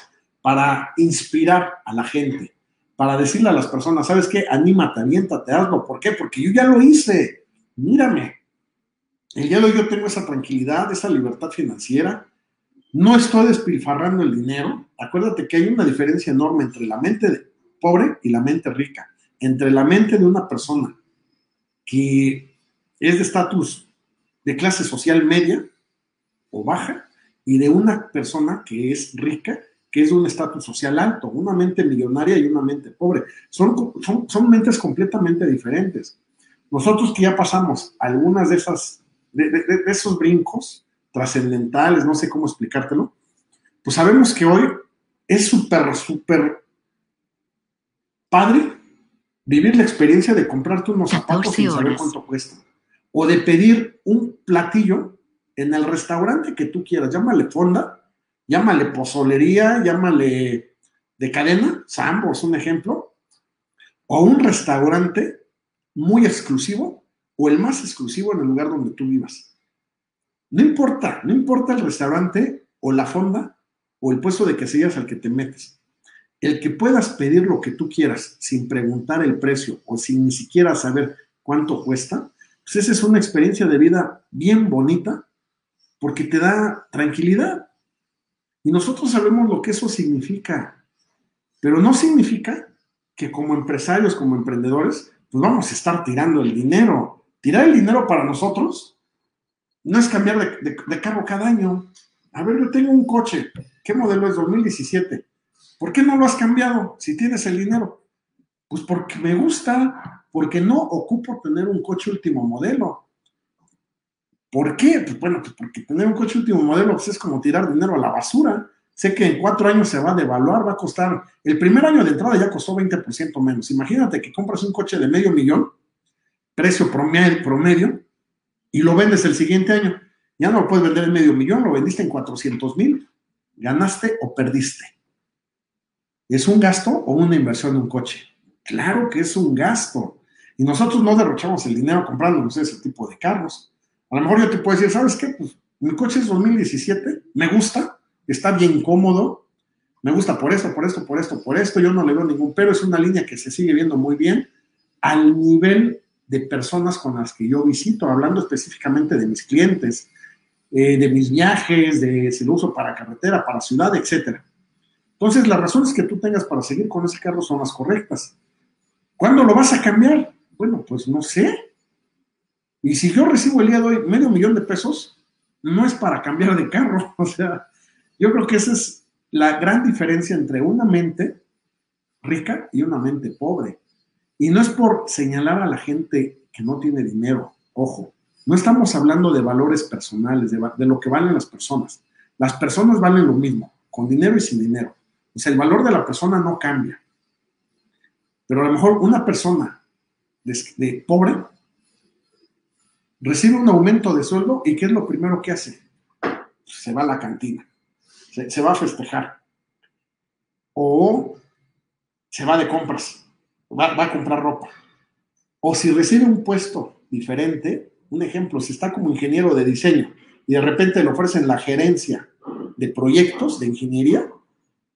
para inspirar a la gente, para decirle a las personas, ¿sabes qué? Anímate, aviéntate, hazlo. ¿Por qué? Porque yo ya lo hice. Mírame. El día de hoy yo tengo esa tranquilidad, esa libertad financiera. No estoy despilfarrando el dinero. Acuérdate que hay una diferencia enorme entre la mente pobre y la mente rica. Entre la mente de una persona que es de estatus de clase social media o baja y de una persona que es rica que es de un estatus social alto, una mente millonaria y una mente pobre. Son, son, mentes completamente diferentes. Nosotros que ya pasamos algunas de esas, de, esos brincos trascendentales, no sé cómo explicártelo, pues sabemos que hoy es súper, súper padre vivir la experiencia de comprarte unos zapatos sin saber cuánto cuesta. O de pedir un platillo en el restaurante que tú quieras, llámale fonda, llámale pozolería, llámale de cadena, Sambo es un ejemplo, o un restaurante muy exclusivo o el más exclusivo en el lugar donde tú vivas. No importa, no importa el restaurante o la fonda o el puesto de quesillas al que te metes. El que puedas pedir lo que tú quieras sin preguntar el precio o sin ni siquiera saber cuánto cuesta, pues esa es una experiencia de vida bien bonita porque te da tranquilidad. Y nosotros sabemos lo que eso significa, pero no significa que como empresarios, como emprendedores, pues vamos a estar tirando el dinero. Tirar el dinero para nosotros no es cambiar de, carro cada año. A ver, yo tengo un coche, ¿qué modelo es 2017? ¿Por qué no lo has cambiado si tienes el dinero? Pues porque me gusta, porque no ocupo tener un coche último modelo. ¿Por qué? Pues bueno, pues porque tener un coche último modelo pues es como tirar dinero a la basura. Sé que en cuatro años se va a devaluar, va a costar, el primer año de entrada ya costó 20% menos. Imagínate que compras un coche de medio millón, precio promedio, y lo vendes el siguiente año. Ya no lo puedes vender en medio millón, lo vendiste en 400 mil. ¿Ganaste o perdiste? ¿Es un gasto o una inversión en un coche? Claro que es un gasto. Y nosotros no derrochamos el dinero comprando ese tipo de carros. A lo mejor yo te puedo decir, ¿sabes qué? Pues mi coche es 2017, me gusta, está bien cómodo, me gusta por esto, por esto, por esto, por esto, yo no le veo ningún pero, es una línea que se sigue viendo muy bien al nivel de personas con las que yo visito, hablando específicamente de mis clientes, eh, de mis viajes, de si lo uso para carretera, para ciudad, etc. Entonces, las razones que tú tengas para seguir con ese carro son las correctas. ¿Cuándo lo vas a cambiar? Bueno, pues no sé. Y si yo recibo el día de hoy medio millón de pesos, no es para cambiar de carro. O sea, yo creo que esa es la gran diferencia entre una mente rica y una mente pobre. Y no es por señalar a la gente que no tiene dinero, ojo, no estamos hablando de valores personales, de, lo que valen las personas. Las personas valen lo mismo, con dinero y sin dinero. O sea, el valor de la persona no cambia. Pero a lo mejor una persona de, pobre recibe un aumento de sueldo y ¿qué es lo primero que hace? Se va a la cantina, se, va a festejar o se va de compras, va, a comprar ropa. O si recibe un puesto diferente, un ejemplo, si está como ingeniero de diseño y de repente le ofrecen la gerencia de proyectos de ingeniería,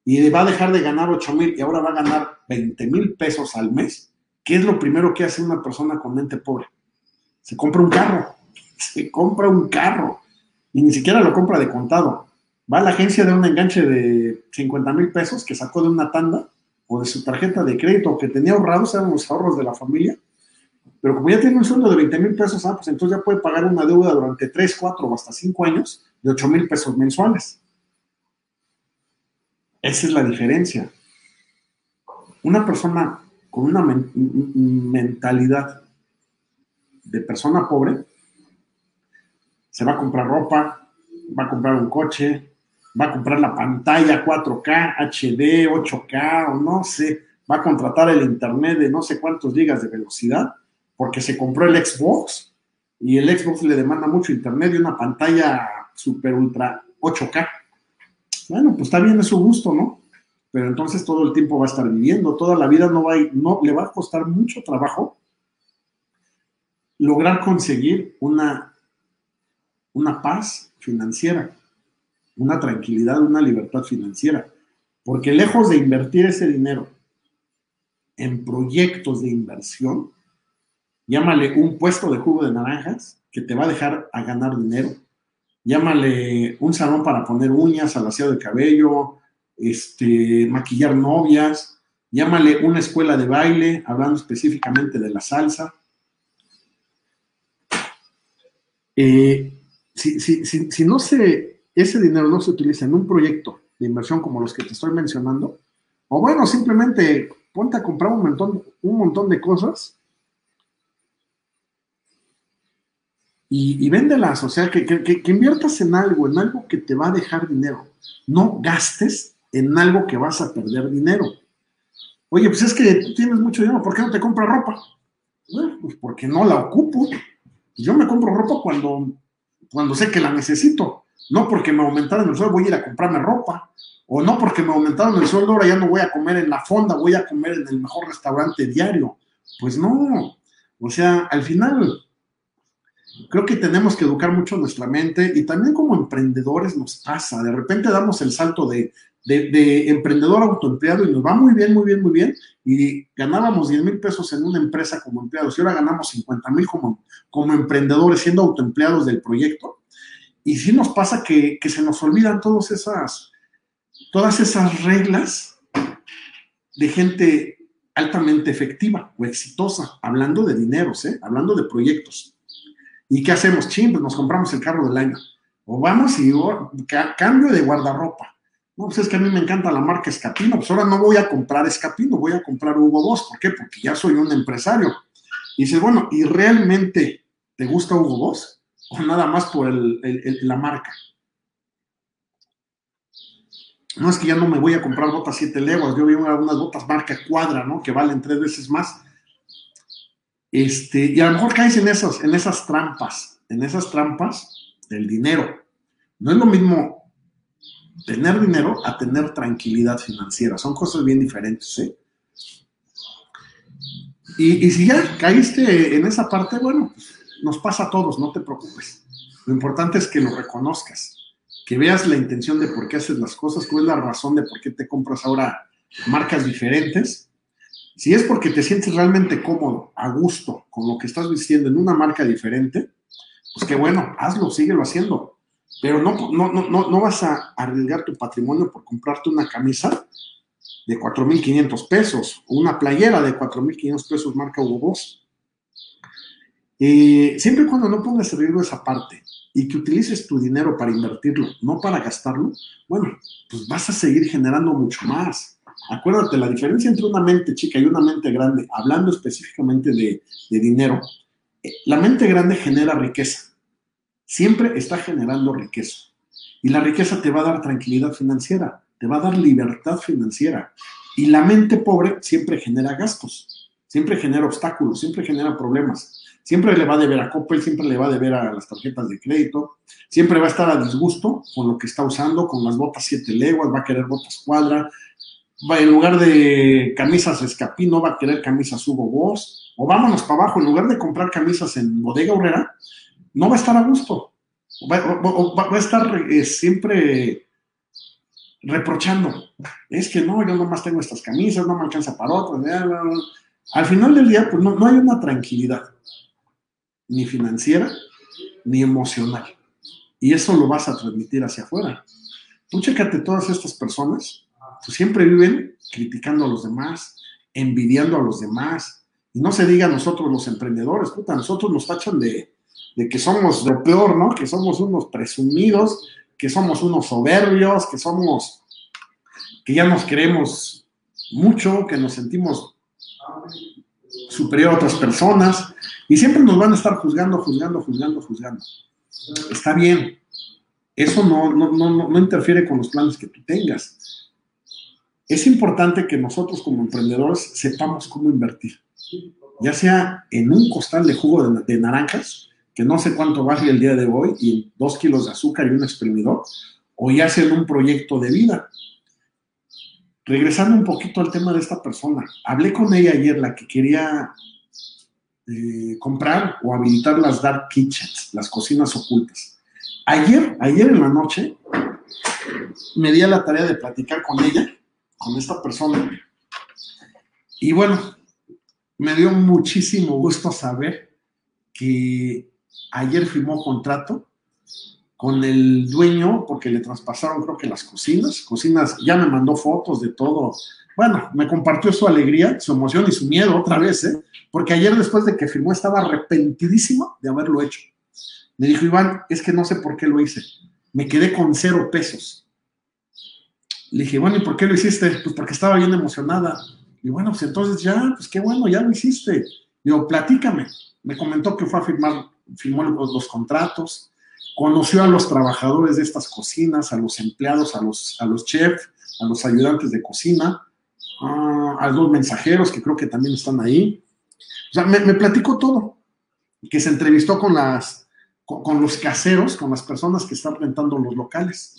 y va a dejar de ganar 8 mil y ahora va a ganar 20 mil pesos al mes, ¿qué es lo primero que hace una persona con mente pobre? Se compra un carro, se compra un carro y ni siquiera lo compra de contado. Va a la agencia de un enganche de 50 mil pesos que sacó de una tanda o de su tarjeta de crédito que tenía ahorrados, eran los ahorros de la familia, pero como ya tiene un sueldo de 20 mil pesos, ah, pues entonces ya puede pagar una deuda durante 3, 4 o hasta 5 años de 8 mil pesos mensuales. Esa es la diferencia. Una persona con una mentalidad de persona pobre se va a comprar ropa, va a comprar un coche, va a comprar la pantalla 4K, HD, 8K o no sé, va a contratar el internet de no sé cuántos gigas de velocidad porque se compró el Xbox y el Xbox le demanda mucho internet y una pantalla super ultra 8K. Bueno, pues está bien, es su gusto, ¿no? Pero entonces todo el tiempo va a estar viviendo, toda la vida no va a, le va a costar mucho trabajo lograr conseguir una, una paz financiera, una tranquilidad, una libertad financiera. Porque lejos de invertir ese dinero en proyectos de inversión, llámale un puesto de jugo de naranjas que te va a dejar a ganar dinero, llámale un salón para poner uñas, alaciado de cabello, este, maquillar novias, llámale una escuela de baile, hablando específicamente de la salsa. Eh, si, si, no se, ese dinero no se utiliza en un proyecto de inversión como los que te estoy mencionando, o bueno, simplemente ponte a comprar un montón, un montón de cosas y, véndelas, o sea, que, que, inviertas en algo, en algo que te va a dejar dinero. No gastes en algo que vas a perder dinero. Oye, pues es que tú tienes mucho dinero, ¿por qué no te compras ropa? Bueno, pues porque no la ocupo. Yo me compro ropa cuando, cuando sé que la necesito. No porque me aumentaron el sueldo, voy a ir a comprarme ropa. O no porque me aumentaron el sueldo, ahora ya no voy a comer en la fonda, voy a comer en el mejor restaurante diario. Pues no. O sea, al final creo que tenemos que educar mucho nuestra mente y también como emprendedores nos pasa, de repente damos el salto de, de, emprendedor autoempleado y nos va muy bien, muy bien, muy bien y ganábamos 10 mil pesos en una empresa como empleados y ahora ganamos 50 mil como, como emprendedores siendo autoempleados del proyecto. Y sí nos pasa que, se nos olvidan todas esas, todas esas reglas de gente altamente efectiva o exitosa, hablando de dineros, ¿eh? hablando de proyectos. ¿Y qué hacemos? Ching, pues nos compramos el carro del año. O vamos y oh, cambio de guardarropa. No, pues es que a mí me encanta la marca Escapino. Pues ahora no voy a comprar Escapino, voy a comprar Hugo Boss. ¿Por qué? Porque ya soy un empresario. Y dices, bueno, ¿y realmente te gusta Hugo Boss? ¿O nada más por la marca? No es que ya no me voy a comprar botas siete leguas, yo vi unas botas marca cuadra, ¿no? Que valen tres veces más este, y a lo mejor caes en esas, en esas trampas, en esas trampas del dinero. No es lo mismo tener dinero a tener tranquilidad financiera. Son cosas bien diferentes, ¿eh? Y, si ya caíste en esa parte, bueno, pues, nos pasa a todos, no te preocupes. Lo importante es que lo reconozcas, que veas la intención de por qué haces las cosas, cuál es la razón de por qué te compras ahora marcas diferentes si es porque te sientes realmente cómodo, a gusto con lo que estás vistiendo en una marca diferente, pues qué bueno, hazlo, síguelo haciendo. Pero no, no, no, no vas a arriesgar tu patrimonio por comprarte una camisa de 4.500 pesos o una playera de 4.500 pesos marca Hugo Boss. Eh, siempre y cuando no pongas en riesgo esa parte y que utilices tu dinero para invertirlo, no para gastarlo, bueno, pues vas a seguir generando mucho más. Acuérdate, la diferencia entre una mente chica y una mente grande, hablando específicamente de, dinero, eh, la mente grande genera riqueza. Siempre está generando riqueza. Y la riqueza te va a dar tranquilidad financiera, te va a dar libertad financiera. Y la mente pobre siempre genera gastos, siempre genera obstáculos, siempre genera problemas. Siempre le va a deber a Coppel, siempre le va a deber a las tarjetas de crédito, siempre va a estar a disgusto con lo que está usando, con las botas siete leguas, va a querer botas cuadra, en lugar de camisas Escapino, va a querer camisas Hugo Boss, o vámonos para abajo, en lugar de comprar camisas en Bodega Obrera, no va a estar a gusto. Va, a estar eh, siempre reprochando. Es que no, yo nomás tengo estas camisas, no me alcanza para otras. Al final del día, pues no, no hay una tranquilidad, ni financiera, ni emocional. Y eso lo vas a transmitir hacia afuera. Tú chécate todas estas personas, pues siempre viven criticando a los demás, envidiando a los demás. Y no se diga nosotros los emprendedores, puta, nosotros nos tachan de, de que somos lo peor, ¿no? Que somos unos presumidos, que somos unos soberbios, que somos, que ya nos queremos mucho, que nos sentimos superior a otras personas, y siempre nos van a estar juzgando, juzgando, juzgando, juzgando. Está bien, eso no, no, no, no interfiere con los planes que tú tengas. Es importante que nosotros como emprendedores sepamos cómo invertir, ya sea en un costal de jugo de, de naranjas, que no sé cuánto vale el día de hoy, y dos kilos de azúcar y un exprimidor, o ya sea en un proyecto de vida. Regresando un poquito al tema de esta persona, hablé con ella ayer, la que quería eh, comprar o habilitar las dark kitchens, las cocinas ocultas. Ayer, ayer en la noche, me di a la tarea de platicar con ella, con esta persona, y bueno, me dio muchísimo gusto saber que ayer firmó contrato con el dueño porque le traspasaron creo que las cocinas, cocinas, ya me mandó fotos de todo. Bueno, me compartió su alegría, su emoción y su miedo otra vez, ¿eh? porque ayer después de que firmó estaba arrepentidísimo de haberlo hecho. Me dijo, Iván, es que no sé por qué lo hice. Me quedé con cero pesos. Le dije, bueno, ¿y por qué lo hiciste? Pues porque estaba bien emocionada. Y bueno, pues entonces ya, pues qué bueno, ya lo hiciste. Digo, platícame. Me comentó que fue a firmar firmó los, los, contratos, conoció a los trabajadores de estas cocinas, a los empleados, a los, a los chefs, a los ayudantes de cocina, a los mensajeros que creo que también están ahí. O sea, me, platicó todo, que se entrevistó con, las, con los caseros, con las personas que están rentando los locales.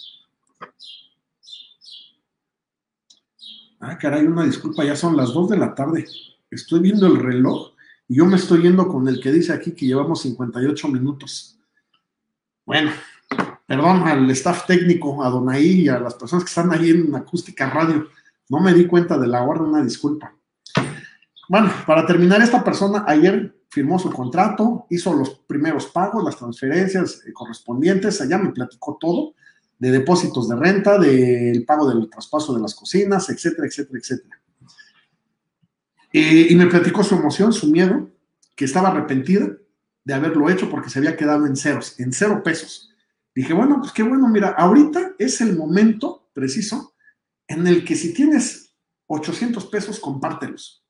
Ah, caray, una disculpa, ya son las 2 de la tarde. Estoy viendo el reloj y yo me estoy yendo con el que dice aquí que llevamos 58 minutos. Bueno, perdón al staff técnico, a Donaí y a las personas que están ahí en Acústica Radio. No me di cuenta de la hora, una disculpa. Bueno, para terminar, esta persona ayer firmó su contrato, hizo los primeros pagos, las transferencias correspondientes, allá me platicó todo, de depósitos de renta, del pago del traspaso de las cocinas, etcétera, etcétera, etcétera. Eh, y me platicó su emoción, su miedo, que estaba arrepentida de haberlo hecho porque se había quedado en ceros, en cero pesos. Dije, bueno, pues qué bueno, mira, ahorita es el momento preciso en el que si tienes 800 pesos, compártelos.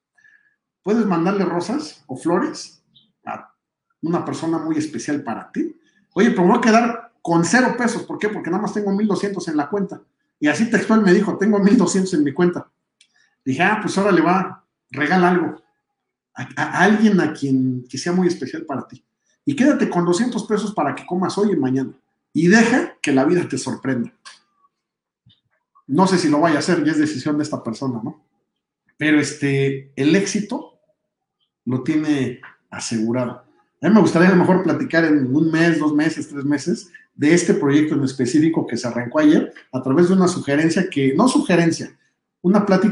Puedes mandarle rosas o flores a una persona muy especial para ti. Oye, pero me voy a quedar con cero pesos. ¿Por qué? Porque nada más tengo 1200 en la cuenta. Y así textual me dijo, tengo 1200 en mi cuenta. Dije, ah, pues ahora le va, regala algo a, alguien a quien que sea muy especial para ti. Y quédate con 200 pesos para que comas hoy y mañana. Y deja que la vida te sorprenda. No sé si lo vaya a hacer, ya es decisión de esta persona, ¿no? Pero este, el éxito lo tiene asegurado. A mí me gustaría a lo mejor platicar en un mes, dos meses, tres meses de este proyecto en específico que se arrancó ayer a través de una sugerencia que, no sugerencia, una plática